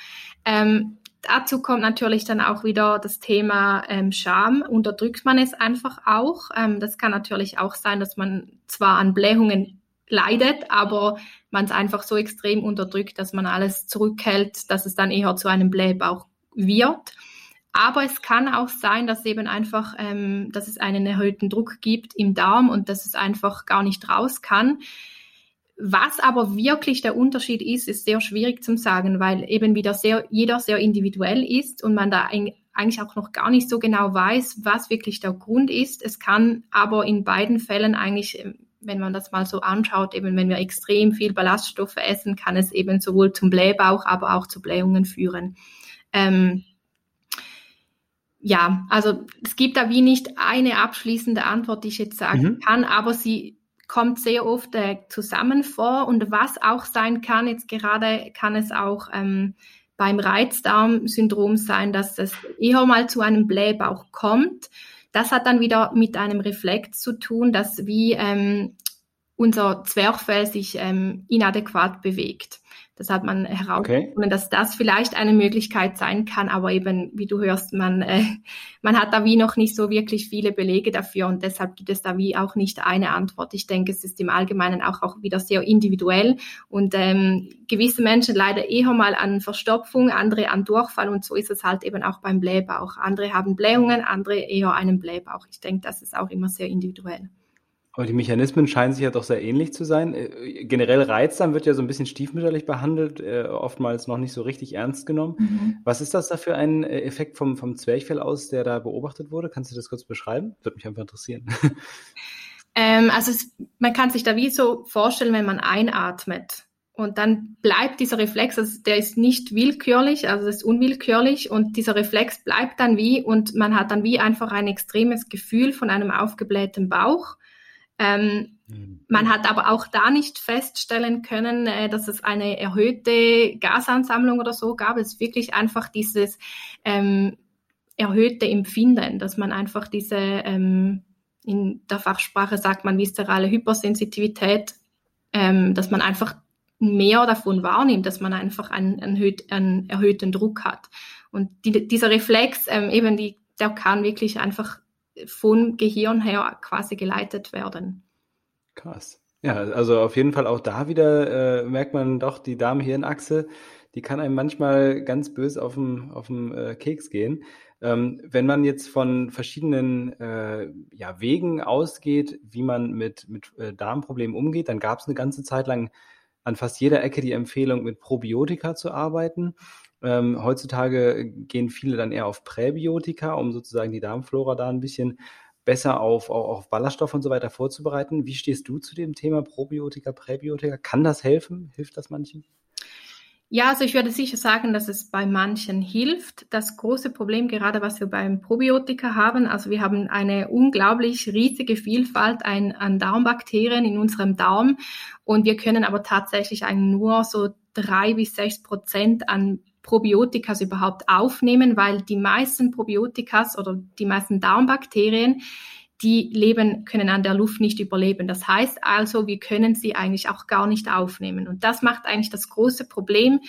Speaker 2: Ähm, dazu kommt natürlich dann auch wieder das Thema ähm, Scham. Unterdrückt man es einfach auch? Ähm, das kann natürlich auch sein, dass man zwar an Blähungen leidet, aber man es einfach so extrem unterdrückt, dass man alles zurückhält, dass es dann eher zu einem Blähbauch wird. Aber es kann auch sein, dass eben einfach, ähm, dass es einen erhöhten Druck gibt im Darm und dass es einfach gar nicht raus kann. Was aber wirklich der Unterschied ist, ist sehr schwierig zu sagen, weil eben wieder sehr, jeder sehr individuell ist und man da eigentlich auch noch gar nicht so genau weiß, was wirklich der Grund ist. Es kann aber in beiden Fällen eigentlich, ähm, wenn man das mal so anschaut, eben wenn wir extrem viel Ballaststoffe essen, kann es eben sowohl zum Blähbauch, aber auch zu Blähungen führen. Ähm, ja, also es gibt da wie nicht eine abschließende Antwort, die ich jetzt sagen mhm. kann, aber sie kommt sehr oft äh, zusammen vor und was auch sein kann, jetzt gerade kann es auch ähm, beim Reizdarmsyndrom sein, dass es eher mal zu einem Blähbauch kommt. Das hat dann wieder mit einem Reflex zu tun, dass wie ähm, unser Zwerchfell sich ähm, inadäquat bewegt. Das hat man herausgefunden, okay. dass das vielleicht eine Möglichkeit sein kann, aber eben, wie du hörst, man, äh, man hat da wie noch nicht so wirklich viele Belege dafür und deshalb gibt es da wie auch nicht eine Antwort. Ich denke, es ist im Allgemeinen auch, auch wieder sehr individuell und ähm, gewisse Menschen leiden eher mal an Verstopfung, andere an Durchfall und so ist es halt eben auch beim Blähbauch. Andere haben Blähungen, andere eher einen Blähbauch. Ich denke, das ist auch immer sehr individuell.
Speaker 1: Aber die Mechanismen scheinen sich ja doch sehr ähnlich zu sein. Äh, generell Reizdarm wird ja so ein bisschen stiefmütterlich behandelt, äh, oftmals noch nicht so richtig ernst genommen. Mhm. Was ist das da für ein äh, Effekt vom, vom Zwerchfell aus, der da beobachtet wurde? Kannst du das kurz beschreiben? Würde mich einfach interessieren.
Speaker 2: Ähm, also es, man kann sich da wie so vorstellen, wenn man einatmet. Und dann bleibt dieser Reflex, also der ist nicht willkürlich, also das ist unwillkürlich und dieser Reflex bleibt dann wie und man hat dann wie einfach ein extremes Gefühl von einem aufgeblähten Bauch ähm, mhm. Man hat aber auch da nicht feststellen können, äh, dass es eine erhöhte Gasansammlung oder so gab. Es ist wirklich einfach dieses ähm, erhöhte Empfinden, dass man einfach diese, ähm, in der Fachsprache sagt man viszerale Hypersensitivität, ähm, dass man einfach mehr davon wahrnimmt, dass man einfach einen, einen erhöhten Druck hat. Und die, dieser Reflex, ähm, eben die, der kann wirklich einfach vom Gehirn her quasi geleitet werden.
Speaker 1: Krass. Ja, also auf jeden Fall auch da wieder äh, merkt man doch die Darm-Hirn-Achse, die kann einem manchmal ganz böse auf dem, auf dem äh, Keks gehen. Ähm, wenn man jetzt von verschiedenen äh, ja, Wegen ausgeht, wie man mit, mit äh, Darmproblemen umgeht, dann gab es eine ganze Zeit lang an fast jeder Ecke die Empfehlung, mit Probiotika zu arbeiten. Ähm, heutzutage gehen viele dann eher auf Präbiotika, um sozusagen die Darmflora da ein bisschen besser auf, auf, auf Ballaststoffe und so weiter vorzubereiten. Wie stehst du zu dem Thema Probiotika, Präbiotika? Kann das helfen? Hilft das manchen?
Speaker 2: Ja, also ich würde sicher sagen, dass es bei manchen hilft. Das große Problem, gerade was wir beim Probiotika haben, also wir haben eine unglaublich riesige Vielfalt an, an Darmbakterien in unserem Darm und wir können aber tatsächlich nur so drei bis sechs Prozent an Probiotikas überhaupt aufnehmen, weil die meisten Probiotikas oder die meisten Darmbakterien die leben, können an der Luft nicht überleben. Das heißt also, wir können sie eigentlich auch gar nicht aufnehmen. Und das macht eigentlich das große Problem,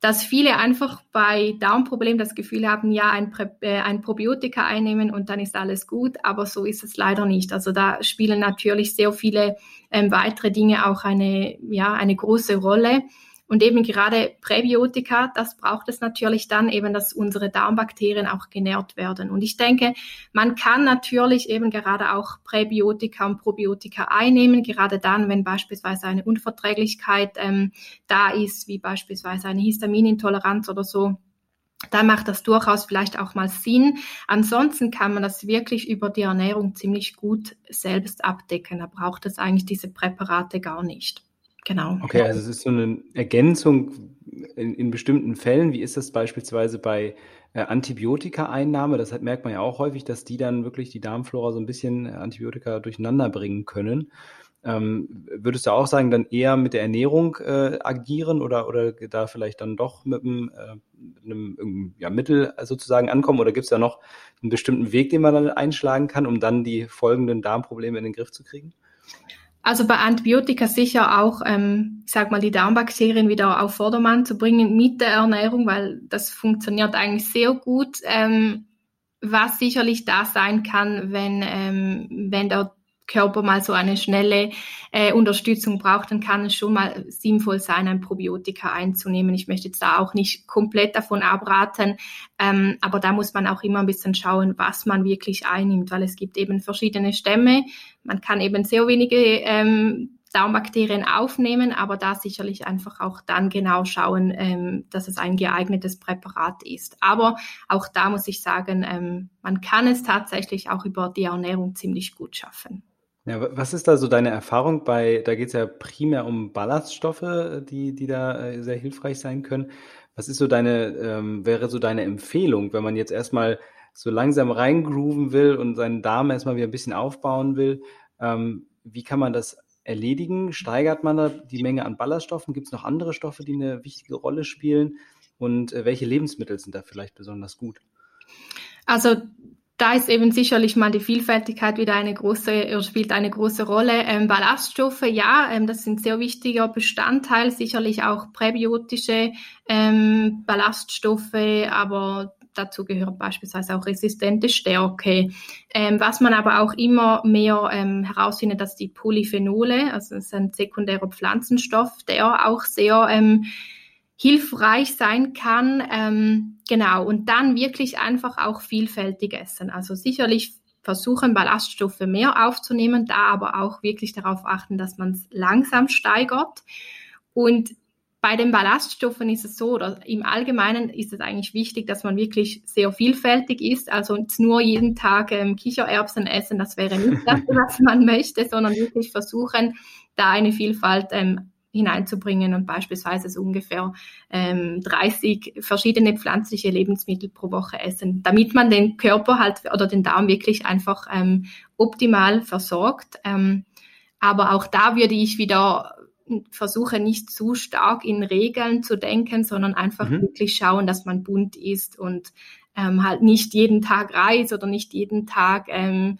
Speaker 2: dass viele einfach bei Darmproblemen das Gefühl haben, ja, ein, äh, ein Probiotika einnehmen und dann ist alles gut, aber so ist es leider nicht. Also da spielen natürlich sehr viele ähm, weitere Dinge auch eine, ja, eine große Rolle. Und eben gerade Präbiotika, das braucht es natürlich dann eben, dass unsere Darmbakterien auch genährt werden. Und ich denke, man kann natürlich eben gerade auch Präbiotika und Probiotika einnehmen, gerade dann, wenn beispielsweise eine Unverträglichkeit ähm, da ist, wie beispielsweise eine Histaminintoleranz oder so. Da macht das durchaus vielleicht auch mal Sinn. Ansonsten kann man das wirklich über die Ernährung ziemlich gut selbst abdecken. Da braucht es eigentlich diese Präparate gar nicht. Genau.
Speaker 1: Okay, also es ist so eine Ergänzung in, in bestimmten Fällen. Wie ist das beispielsweise bei äh, Antibiotika-Einnahme? Das hat, merkt man ja auch häufig, dass die dann wirklich die Darmflora so ein bisschen äh, Antibiotika durcheinander bringen können. Ähm, würdest du auch sagen, dann eher mit der Ernährung äh, agieren oder, oder da vielleicht dann doch mit einem, äh, einem ja, Mittel sozusagen ankommen? Oder gibt es da noch einen bestimmten Weg, den man dann einschlagen kann, um dann die folgenden Darmprobleme in den Griff zu kriegen?
Speaker 2: Also bei Antibiotika sicher auch, ähm, ich sag mal, die Darmbakterien wieder auf Vordermann zu bringen mit der Ernährung, weil das funktioniert eigentlich sehr gut. Ähm, was sicherlich da sein kann, wenn, ähm, wenn der Körper mal so eine schnelle äh, Unterstützung braucht, dann kann es schon mal sinnvoll sein, ein Probiotika einzunehmen. Ich möchte jetzt da auch nicht komplett davon abraten, ähm, aber da muss man auch immer ein bisschen schauen, was man wirklich einnimmt, weil es gibt eben verschiedene Stämme. Man kann eben sehr wenige ähm, Darmbakterien aufnehmen, aber da sicherlich einfach auch dann genau schauen, ähm, dass es ein geeignetes Präparat ist. Aber auch da muss ich sagen, ähm, man kann es tatsächlich auch über die Ernährung ziemlich gut schaffen.
Speaker 1: Ja, was ist da so deine Erfahrung bei, da geht es ja primär um Ballaststoffe, die, die da äh, sehr hilfreich sein können. Was ist so deine, ähm, wäre so deine Empfehlung, wenn man jetzt erstmal so langsam reingrooven will und seinen Darm erstmal wieder ein bisschen aufbauen will? Ähm, wie kann man das erledigen? Steigert man da die Menge an Ballaststoffen? Gibt es noch andere Stoffe, die eine wichtige Rolle spielen? Und äh, welche Lebensmittel sind da vielleicht besonders gut?
Speaker 2: Also da ist eben sicherlich mal die Vielfältigkeit wieder eine große, spielt eine große Rolle. Ähm, Ballaststoffe, ja, ähm, das sind sehr wichtiger Bestandteil, sicherlich auch präbiotische ähm, Ballaststoffe, aber dazu gehört beispielsweise auch resistente Stärke. Ähm, was man aber auch immer mehr ähm, herausfindet, dass die Polyphenole, also das ist ein sekundärer Pflanzenstoff, der auch sehr ähm, hilfreich sein kann. Ähm, genau, und dann wirklich einfach auch vielfältig essen. Also sicherlich versuchen, Ballaststoffe mehr aufzunehmen, da aber auch wirklich darauf achten, dass man es langsam steigert. Und bei den Ballaststoffen ist es so, oder im Allgemeinen ist es eigentlich wichtig, dass man wirklich sehr vielfältig ist. Also nur jeden Tag ähm, Kichererbsen essen, das wäre nicht das, was man möchte, sondern wirklich versuchen, da eine Vielfalt ähm, hineinzubringen und beispielsweise so ungefähr ähm, 30 verschiedene pflanzliche Lebensmittel pro Woche essen, damit man den Körper halt oder den Darm wirklich einfach ähm, optimal versorgt. Ähm, aber auch da würde ich wieder versuchen, nicht zu stark in Regeln zu denken, sondern einfach mhm. wirklich schauen, dass man bunt ist und ähm, halt nicht jeden Tag Reis oder nicht jeden Tag ähm,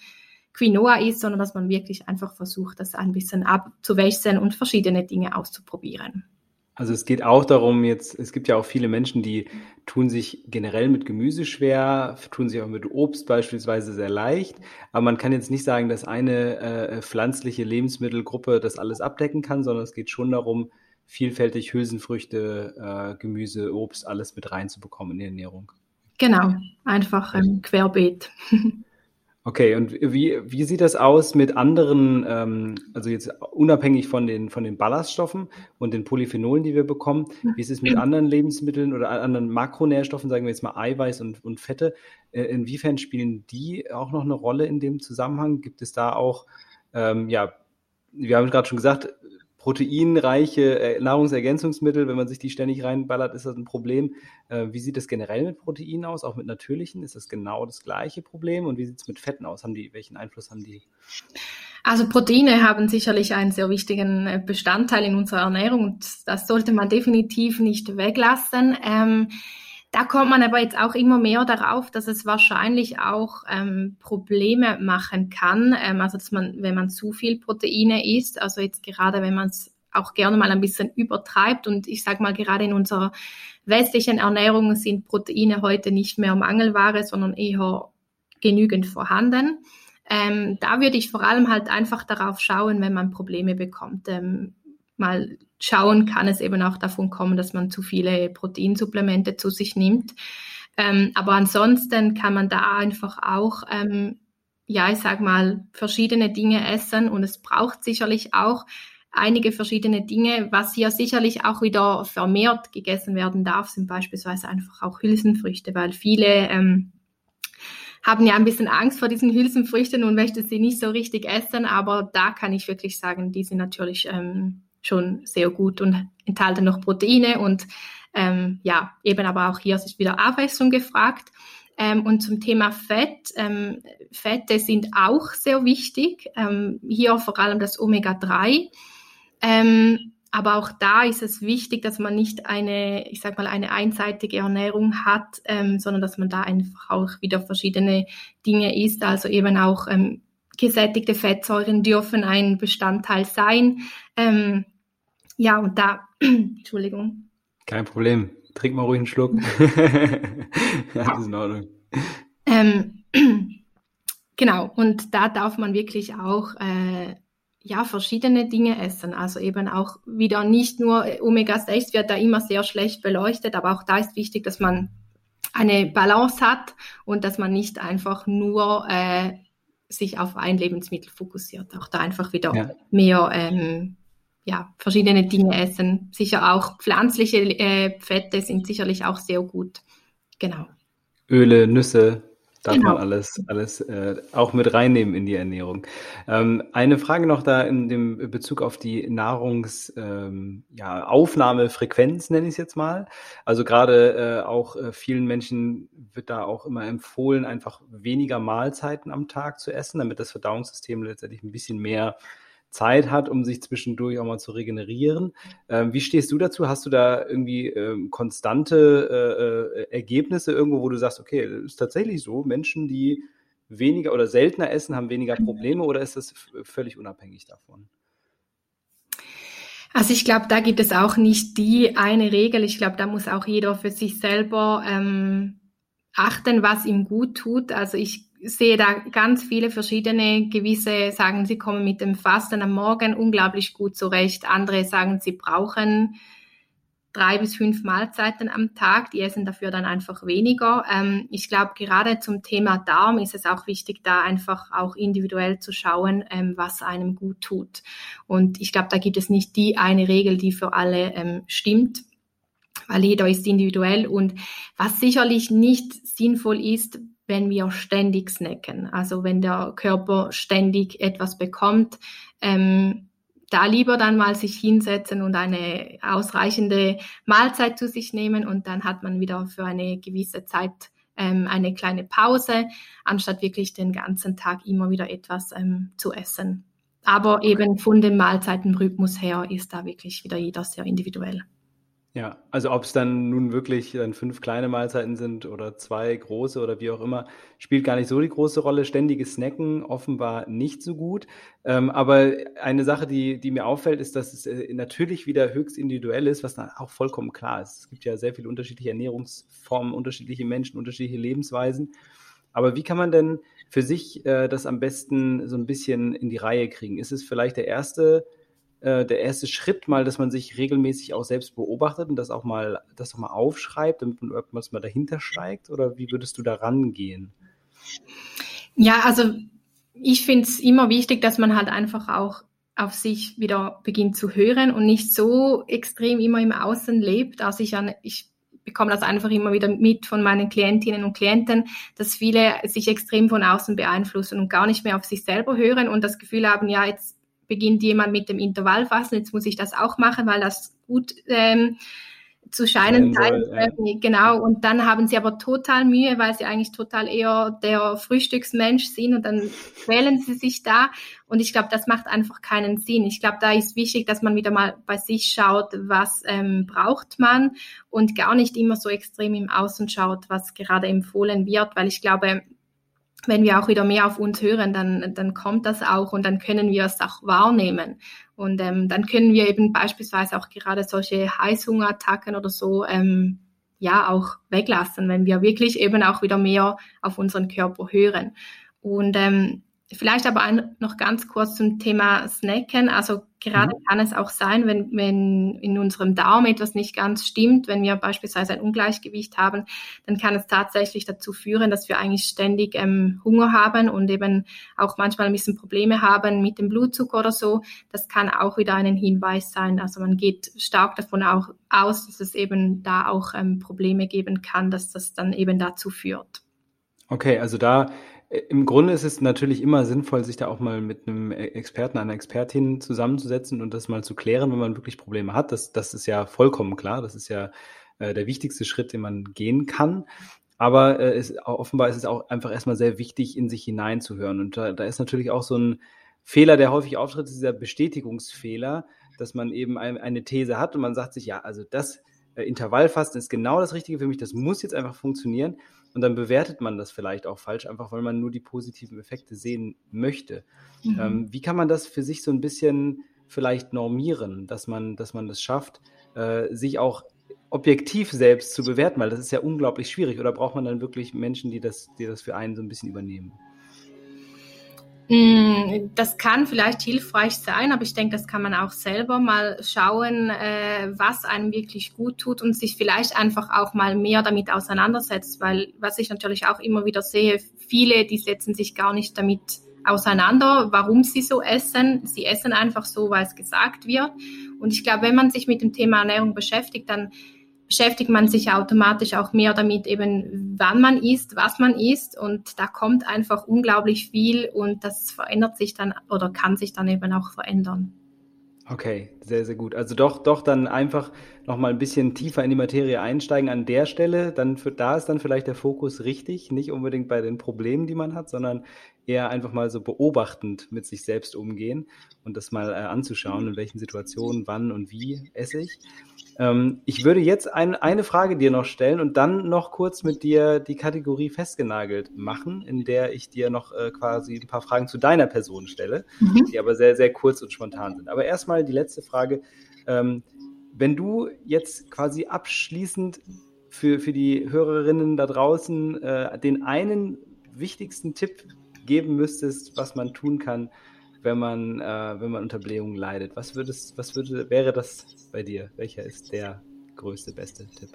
Speaker 2: Quinoa ist, sondern dass man wirklich einfach versucht, das ein bisschen abzuwechseln und verschiedene Dinge auszuprobieren.
Speaker 1: Also es geht auch darum, jetzt, es gibt ja auch viele Menschen, die tun sich generell mit Gemüse schwer, tun sich auch mit Obst beispielsweise sehr leicht. Aber man kann jetzt nicht sagen, dass eine äh, pflanzliche Lebensmittelgruppe das alles abdecken kann, sondern es geht schon darum, vielfältig Hülsenfrüchte, äh, Gemüse, Obst, alles mit reinzubekommen in die Ernährung.
Speaker 2: Genau, einfach ähm, querbeet.
Speaker 1: Okay, und wie, wie sieht das aus mit anderen, ähm, also jetzt unabhängig von den, von den Ballaststoffen und den Polyphenolen, die wir bekommen, wie ist es mit anderen Lebensmitteln oder anderen Makronährstoffen, sagen wir jetzt mal Eiweiß und, und Fette? Äh, inwiefern spielen die auch noch eine Rolle in dem Zusammenhang? Gibt es da auch, ähm, ja, wir haben gerade schon gesagt, proteinreiche äh, Nahrungsergänzungsmittel, wenn man sich die ständig reinballert, ist das ein Problem. Äh, wie sieht es generell mit Proteinen aus, auch mit natürlichen? Ist das genau das gleiche Problem? Und wie sieht es mit Fetten aus? Haben die, welchen Einfluss haben die?
Speaker 2: Also Proteine haben sicherlich einen sehr wichtigen äh, Bestandteil in unserer Ernährung und das sollte man definitiv nicht weglassen. Ähm, da kommt man aber jetzt auch immer mehr darauf, dass es wahrscheinlich auch ähm, Probleme machen kann. Ähm, also dass man, wenn man zu viel Proteine isst, also jetzt gerade wenn man es auch gerne mal ein bisschen übertreibt und ich sage mal gerade in unserer westlichen Ernährung sind Proteine heute nicht mehr Mangelware, sondern eher genügend vorhanden. Ähm, da würde ich vor allem halt einfach darauf schauen, wenn man Probleme bekommt. Ähm, mal schauen, kann es eben auch davon kommen, dass man zu viele Proteinsupplemente zu sich nimmt. Ähm, aber ansonsten kann man da einfach auch, ähm, ja, ich sag mal, verschiedene Dinge essen und es braucht sicherlich auch einige verschiedene Dinge. Was hier sicherlich auch wieder vermehrt gegessen werden darf, sind beispielsweise einfach auch Hülsenfrüchte, weil viele ähm, haben ja ein bisschen Angst vor diesen Hülsenfrüchten und möchten sie nicht so richtig essen, aber da kann ich wirklich sagen, die sind natürlich ähm, schon sehr gut und enthalten noch Proteine und ähm, ja, eben aber auch hier ist wieder Abwechslung gefragt. Ähm, und zum Thema Fett, ähm, Fette sind auch sehr wichtig, ähm, hier vor allem das Omega-3. Ähm, aber auch da ist es wichtig, dass man nicht eine, ich sag mal, eine einseitige Ernährung hat, ähm, sondern dass man da einfach auch wieder verschiedene Dinge isst. Also eben auch ähm, gesättigte Fettsäuren dürfen ein Bestandteil sein. Ähm, ja, und da, Entschuldigung.
Speaker 1: Kein Problem. Trink mal ruhig einen Schluck. ja, ist in Ordnung.
Speaker 2: Ähm, genau, und da darf man wirklich auch äh, ja, verschiedene Dinge essen. Also eben auch wieder nicht nur Omega-6 wird da immer sehr schlecht beleuchtet, aber auch da ist wichtig, dass man eine Balance hat und dass man nicht einfach nur äh, sich auf ein Lebensmittel fokussiert. Auch da einfach wieder ja. mehr ähm, ja, verschiedene Dinge essen. Sicher auch pflanzliche äh, Fette sind sicherlich auch sehr gut. Genau.
Speaker 1: Öle, Nüsse, darf genau. man alles, alles äh, auch mit reinnehmen in die Ernährung. Ähm, eine Frage noch da in dem Bezug auf die Nahrungsaufnahmefrequenz, ähm, ja, nenne ich es jetzt mal. Also gerade äh, auch äh, vielen Menschen wird da auch immer empfohlen, einfach weniger Mahlzeiten am Tag zu essen, damit das Verdauungssystem letztendlich ein bisschen mehr Zeit hat, um sich zwischendurch auch mal zu regenerieren. Ähm, wie stehst du dazu? Hast du da irgendwie ähm, konstante äh, äh, Ergebnisse irgendwo, wo du sagst, okay, ist tatsächlich so, Menschen, die weniger oder seltener essen, haben weniger Probleme oder ist das völlig unabhängig davon?
Speaker 2: Also ich glaube, da gibt es auch nicht die eine Regel. Ich glaube, da muss auch jeder für sich selber ähm, achten, was ihm gut tut. Also ich sehe da ganz viele verschiedene gewisse sagen, sie kommen mit dem Fasten am Morgen unglaublich gut zurecht. Andere sagen, sie brauchen drei bis fünf Mahlzeiten am Tag, die essen dafür dann einfach weniger. Ähm, ich glaube, gerade zum Thema Darm ist es auch wichtig, da einfach auch individuell zu schauen, ähm, was einem gut tut. Und ich glaube, da gibt es nicht die eine Regel, die für alle ähm, stimmt weil jeder ist individuell und was sicherlich nicht sinnvoll ist, wenn wir ständig snacken. Also wenn der Körper ständig etwas bekommt, ähm, da lieber dann mal sich hinsetzen und eine ausreichende Mahlzeit zu sich nehmen und dann hat man wieder für eine gewisse Zeit ähm, eine kleine Pause, anstatt wirklich den ganzen Tag immer wieder etwas ähm, zu essen. Aber eben von dem Mahlzeitenrhythmus her ist da wirklich wieder jeder sehr individuell.
Speaker 1: Ja, also ob es dann nun wirklich dann fünf kleine Mahlzeiten sind oder zwei große oder wie auch immer, spielt gar nicht so die große Rolle. Ständiges Snacken offenbar nicht so gut. Ähm, aber eine Sache, die, die mir auffällt, ist, dass es äh, natürlich wieder höchst individuell ist, was dann auch vollkommen klar ist. Es gibt ja sehr viele unterschiedliche Ernährungsformen, unterschiedliche Menschen, unterschiedliche Lebensweisen. Aber wie kann man denn für sich äh, das am besten so ein bisschen in die Reihe kriegen? Ist es vielleicht der erste äh, der erste Schritt mal, dass man sich regelmäßig auch selbst beobachtet und das auch mal, das auch mal aufschreibt, damit man irgendwas mal dahinter steigt? Oder wie würdest du da rangehen?
Speaker 2: Ja, also ich finde es immer wichtig, dass man halt einfach auch auf sich wieder beginnt zu hören und nicht so extrem immer im Außen lebt. Also ich, ich bekomme das einfach immer wieder mit von meinen Klientinnen und Klienten, dass viele sich extrem von außen beeinflussen und gar nicht mehr auf sich selber hören und das Gefühl haben, ja, jetzt beginnt jemand mit dem Intervallfassen, jetzt muss ich das auch machen, weil das gut ähm, zu scheinen sein. Ja. Genau, und dann haben sie aber total Mühe, weil sie eigentlich total eher der Frühstücksmensch sind und dann quälen sie sich da. Und ich glaube, das macht einfach keinen Sinn. Ich glaube, da ist wichtig, dass man wieder mal bei sich schaut, was ähm, braucht man und gar nicht immer so extrem im Außen schaut, was gerade empfohlen wird, weil ich glaube, wenn wir auch wieder mehr auf uns hören, dann, dann kommt das auch und dann können wir es auch wahrnehmen. Und ähm, dann können wir eben beispielsweise auch gerade solche Heißhungerattacken oder so ähm, ja auch weglassen, wenn wir wirklich eben auch wieder mehr auf unseren Körper hören. Und ähm, Vielleicht aber ein, noch ganz kurz zum Thema Snacken. Also gerade mhm. kann es auch sein, wenn, wenn in unserem Darm etwas nicht ganz stimmt, wenn wir beispielsweise ein Ungleichgewicht haben, dann kann es tatsächlich dazu führen, dass wir eigentlich ständig ähm, Hunger haben und eben auch manchmal ein bisschen Probleme haben mit dem Blutzucker oder so. Das kann auch wieder ein Hinweis sein. Also man geht stark davon auch aus, dass es eben da auch ähm, Probleme geben kann, dass das dann eben dazu führt.
Speaker 1: Okay, also da Im Grunde ist es natürlich immer sinnvoll, sich da auch mal mit einem e-, Experten, einer Expertin zusammenzusetzen und das mal zu klären, wenn man wirklich Probleme hat. Das, das ist ja vollkommen klar. Das ist ja äh, der wichtigste Schritt, den man gehen kann. Aber äh, es, offenbar ist es auch einfach erstmal sehr wichtig, in sich hineinzuhören. Und da, da ist natürlich auch so ein Fehler, der häufig auftritt, dieser Bestätigungsfehler, dass man eben ein, eine These hat und man sagt sich, ja, also das äh, Intervallfasten ist genau das Richtige für mich, das muss jetzt einfach funktionieren. Und dann bewertet man das vielleicht auch falsch, einfach weil man nur die positiven Effekte sehen möchte. Mhm. Ähm, wie kann man das für sich so ein bisschen vielleicht normieren, dass man, dass man das schafft, äh, sich auch objektiv selbst zu bewerten, weil das ist ja unglaublich schwierig. Oder braucht man dann wirklich Menschen, die das, die das für einen so ein bisschen übernehmen?
Speaker 2: Mm, das kann vielleicht hilfreich sein, aber ich denke, das kann man auch selber mal schauen, äh, was einem wirklich gut tut und sich vielleicht einfach auch mal mehr damit auseinandersetzt, weil was ich natürlich auch immer wieder sehe, viele, die setzen sich gar nicht damit auseinander, warum sie so essen. Sie essen einfach so, weil es gesagt wird. Und ich glaube, wenn man sich mit dem Thema Ernährung beschäftigt, dann beschäftigt man sich automatisch auch mehr damit, eben wann man isst, was man isst und da kommt einfach unglaublich viel und das verändert sich dann oder kann sich dann eben auch verändern.
Speaker 1: Okay, sehr, sehr gut. Also doch, doch dann einfach nochmal ein bisschen tiefer in die Materie einsteigen an der Stelle. Dann für, da ist dann vielleicht der Fokus richtig, nicht unbedingt bei den Problemen, die man hat, sondern eher einfach mal so beobachtend mit sich selbst umgehen und das mal äh, anzuschauen, in welchen Situationen, wann und wie esse ich. Ähm, ich würde jetzt ein, eine Frage dir noch stellen und dann noch kurz mit dir die Kategorie festgenagelt machen, in der ich dir noch äh, quasi ein paar Fragen zu deiner Person stelle, mhm. die aber sehr, sehr kurz und spontan sind. Aber erstmal die letzte Frage. Ähm, wenn du jetzt quasi abschließend für, für die Hörerinnen da draußen äh, den einen wichtigsten Tipp geben müsstest, was man tun kann, wenn man, äh, wenn man unter Blähungen leidet. Was, würdest, was würde, wäre das bei dir? Welcher ist der größte, beste Tipp?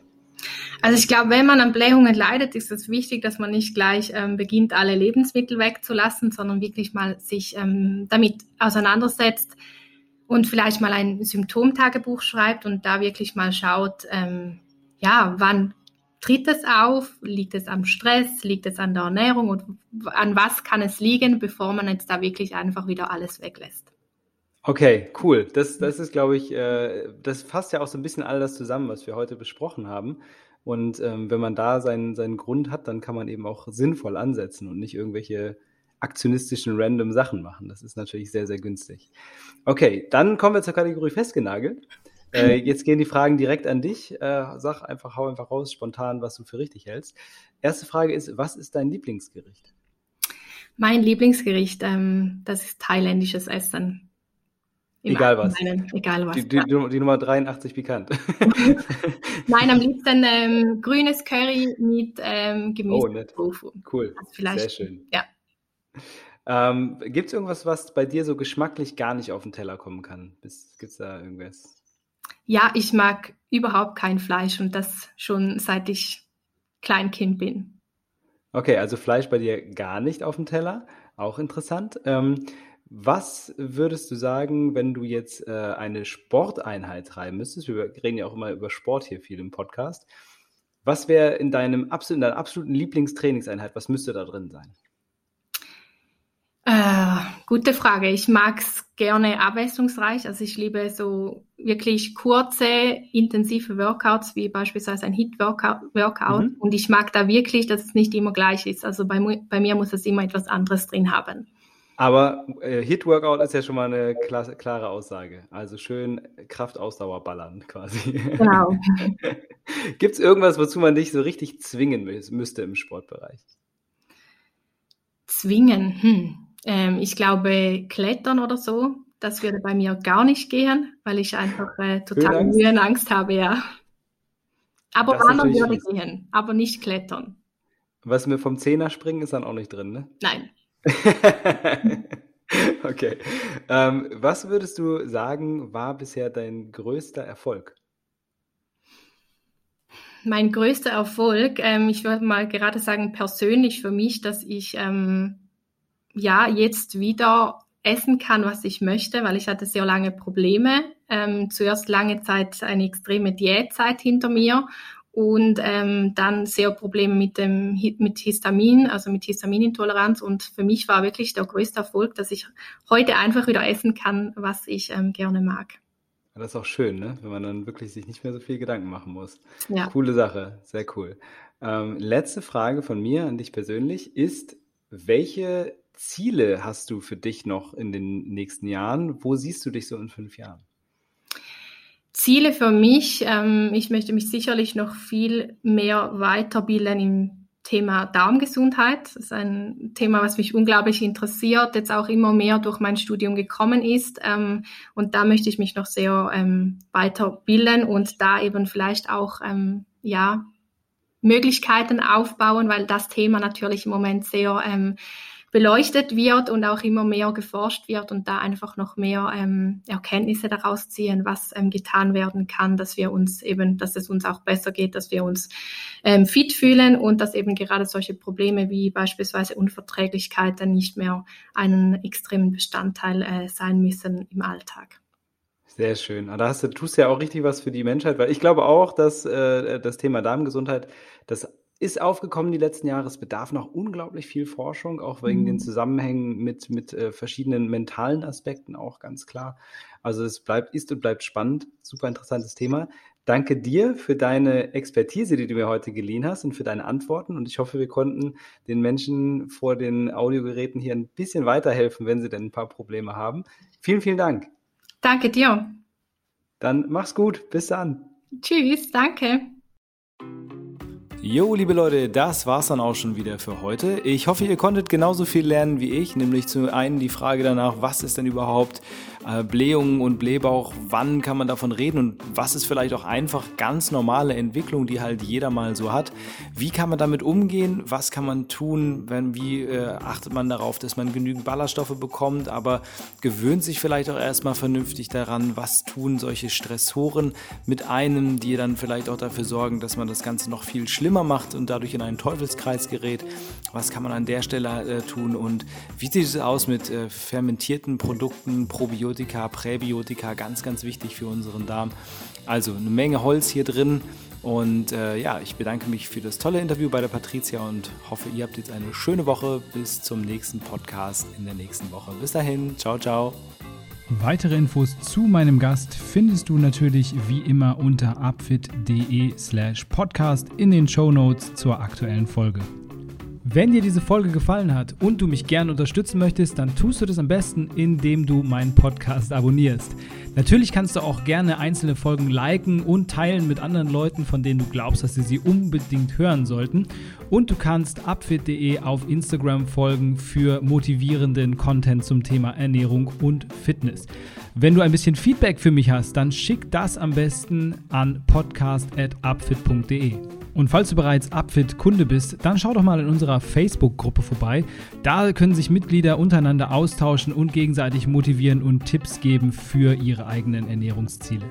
Speaker 2: Also ich glaube, wenn man an Blähungen leidet, ist es wichtig, dass man nicht gleich ähm, beginnt, alle Lebensmittel wegzulassen, sondern wirklich mal sich ähm, damit auseinandersetzt und vielleicht mal ein Symptomtagebuch schreibt und da wirklich mal schaut, ähm, ja, wann tritt es auf? Liegt es am Stress? Liegt es an der Ernährung? Und an was kann es liegen, bevor man jetzt da wirklich einfach wieder alles weglässt?
Speaker 1: Okay, cool. Das, das ist, glaube ich, äh, das fasst ja auch so ein bisschen all das zusammen, was wir heute besprochen haben. Und ähm, wenn man da seinen, seinen Grund hat, dann kann man eben auch sinnvoll ansetzen und nicht irgendwelche aktionistischen random Sachen machen. Das ist natürlich sehr, sehr günstig. Okay, dann kommen wir zur Kategorie festgenagelt. Äh, jetzt gehen die Fragen direkt an dich. Äh, sag einfach, hau einfach raus, spontan, was du für richtig hältst. Erste Frage ist, was ist dein Lieblingsgericht?
Speaker 2: Mein Lieblingsgericht, ähm, das ist thailändisches Essen.
Speaker 1: egal was.
Speaker 2: egal was.
Speaker 1: Die, die, die, Nummer 83 pikant.
Speaker 2: Nein, am liebsten ähm, grünes Curry mit ähm, Gemüse.
Speaker 1: Oh, nett. Tofu. Cool. Also
Speaker 2: Sehr schön. Ja.
Speaker 1: Ähm, Gibt es irgendwas, was bei dir so geschmacklich gar nicht auf den Teller kommen kann? Gibt es da irgendwas?
Speaker 2: Ja, ich mag überhaupt kein Fleisch und das schon seit ich Kleinkind bin.
Speaker 1: Okay, also Fleisch bei dir gar nicht auf dem Teller. Auch interessant. Ähm, was würdest du sagen, wenn du jetzt äh, eine Sporteinheit treiben müsstest? Wir reden ja auch immer über Sport hier viel im Podcast. Was wäre in deinem absoluten, deiner absoluten Lieblingstrainingseinheit? Was müsste da drin sein?
Speaker 2: Äh, gute Frage. Ich mag es gerne abwechslungsreich. Also ich liebe so wirklich kurze, intensive Workouts, wie beispielsweise ein Hit-Workout. Mhm. Und ich mag da wirklich, dass es nicht immer gleich ist. Also bei, bei mir muss es immer etwas anderes drin haben.
Speaker 1: Aber äh, Hit-Workout ist ja schon mal eine klar, klare Aussage. Also schön Kraftausdauer ballern quasi. Genau. Gibt es irgendwas, wozu man dich so richtig zwingen müsste im Sportbereich?
Speaker 2: Zwingen? Hm. Ähm, ich glaube, Klettern oder so, das würde bei mir gar nicht gehen, weil ich einfach äh, total Mühe und Angst habe, ja. Aber wandern würde gehen, aber nicht klettern.
Speaker 1: Was mir vom Zehner springen ist dann auch nicht drin, ne?
Speaker 2: Nein.
Speaker 1: okay. Ähm, was würdest du sagen, war bisher dein größter Erfolg?
Speaker 2: Mein größter Erfolg, ähm, ich würde mal gerade sagen, persönlich für mich, dass ich ähm, ja jetzt wieder essen kann, was ich möchte, weil ich hatte sehr lange Probleme. Ähm, zuerst lange Zeit eine extreme Diätzeit hinter mir und ähm, dann sehr Probleme mit dem mit Histamin, also mit Histaminintoleranz. Und für mich war wirklich der größte Erfolg, dass ich heute einfach wieder essen kann, was ich ähm, gerne mag.
Speaker 1: Das ist auch schön, ne? wenn man dann wirklich sich nicht mehr so viel Gedanken machen muss. Ja. Coole Sache, sehr cool. Ähm, letzte Frage von mir an dich persönlich ist, welche Ziele hast du für dich noch in den nächsten Jahren? Wo siehst du dich so in fünf Jahren?
Speaker 2: Ziele für mich, ähm, ich möchte mich sicherlich noch viel mehr weiterbilden im Thema Darmgesundheit. Das ist ein Thema, was mich unglaublich interessiert, jetzt auch immer mehr durch mein Studium gekommen ist. Ähm, und da möchte ich mich noch sehr ähm, weiterbilden und da eben vielleicht auch ähm, ja, Möglichkeiten aufbauen, weil das Thema natürlich im Moment sehr ähm, beleuchtet wird und auch immer mehr geforscht wird und da einfach noch mehr ähm, Erkenntnisse daraus ziehen, was ähm, getan werden kann, dass wir uns eben, dass es uns auch besser geht, dass wir uns ähm, fit fühlen und dass eben gerade solche Probleme wie beispielsweise Unverträglichkeiten nicht mehr einen extremen Bestandteil äh, sein müssen im Alltag.
Speaker 1: Sehr schön. Da hast du, tust ja auch richtig was für die Menschheit, weil ich glaube auch, dass äh, das Thema Darmgesundheit, das ist aufgekommen die letzten Jahre. Es bedarf noch unglaublich viel Forschung, auch wegen mhm. den Zusammenhängen mit, mit äh, verschiedenen mentalen Aspekten auch ganz klar. Also es bleibt, ist und bleibt spannend. Super interessantes Thema. Danke dir für deine Expertise, die du mir heute geliehen hast und für deine Antworten. Und ich hoffe, wir konnten den Menschen vor den Audiogeräten hier ein bisschen weiterhelfen, wenn sie denn ein paar Probleme haben. Vielen, vielen Dank.
Speaker 2: Danke dir.
Speaker 1: Dann mach's gut. Bis dann.
Speaker 2: Tschüss. Danke.
Speaker 1: Jo, liebe Leute, das war's dann auch schon wieder für heute. Ich hoffe, ihr konntet genauso viel lernen wie ich, nämlich zu einen die Frage danach, was ist denn überhaupt Blähungen und Blähbauch, wann kann man davon reden und was ist vielleicht auch einfach ganz normale Entwicklung, die halt jeder mal so hat. Wie kann man damit umgehen? Was kann man tun? Wenn, wie äh, achtet man darauf, dass man genügend Ballaststoffe bekommt, aber gewöhnt sich vielleicht auch erstmal vernünftig daran, was tun solche Stressoren mit einem, die dann vielleicht auch dafür sorgen, dass man das Ganze noch viel schlimmer schlimmer macht und dadurch in einen Teufelskreis gerät. Was kann man an der Stelle äh, tun und wie sieht es aus mit äh, fermentierten Produkten, Probiotika, Präbiotika, ganz, ganz wichtig für unseren Darm. Also eine Menge Holz hier drin. Und äh, ja, ich bedanke mich für das tolle Interview bei der Patricia und hoffe, ihr habt jetzt eine schöne Woche. Bis zum nächsten Podcast in der nächsten Woche. Bis dahin, ciao, ciao.
Speaker 3: Weitere Infos zu meinem Gast findest du natürlich wie immer unter upfit.de slash podcast in den Show Notes zur aktuellen Folge. Wenn dir diese Folge gefallen hat und du mich gerne unterstützen möchtest, dann tust du das am besten, indem du meinen Podcast abonnierst. Natürlich kannst du auch gerne einzelne Folgen liken und teilen mit anderen Leuten, von denen du glaubst, dass sie sie unbedingt hören sollten. Und du kannst upfit.de auf Instagram folgen für motivierenden Content zum Thema Ernährung und Fitness.
Speaker 1: Wenn du ein bisschen Feedback für mich hast, dann schick das am besten an podcast.upfit.de. Und falls du bereits Upfit-Kunde bist, dann schau doch mal in unserer Facebook-Gruppe vorbei. Da können sich Mitglieder untereinander austauschen und gegenseitig motivieren und Tipps geben für ihre eigenen Ernährungsziele.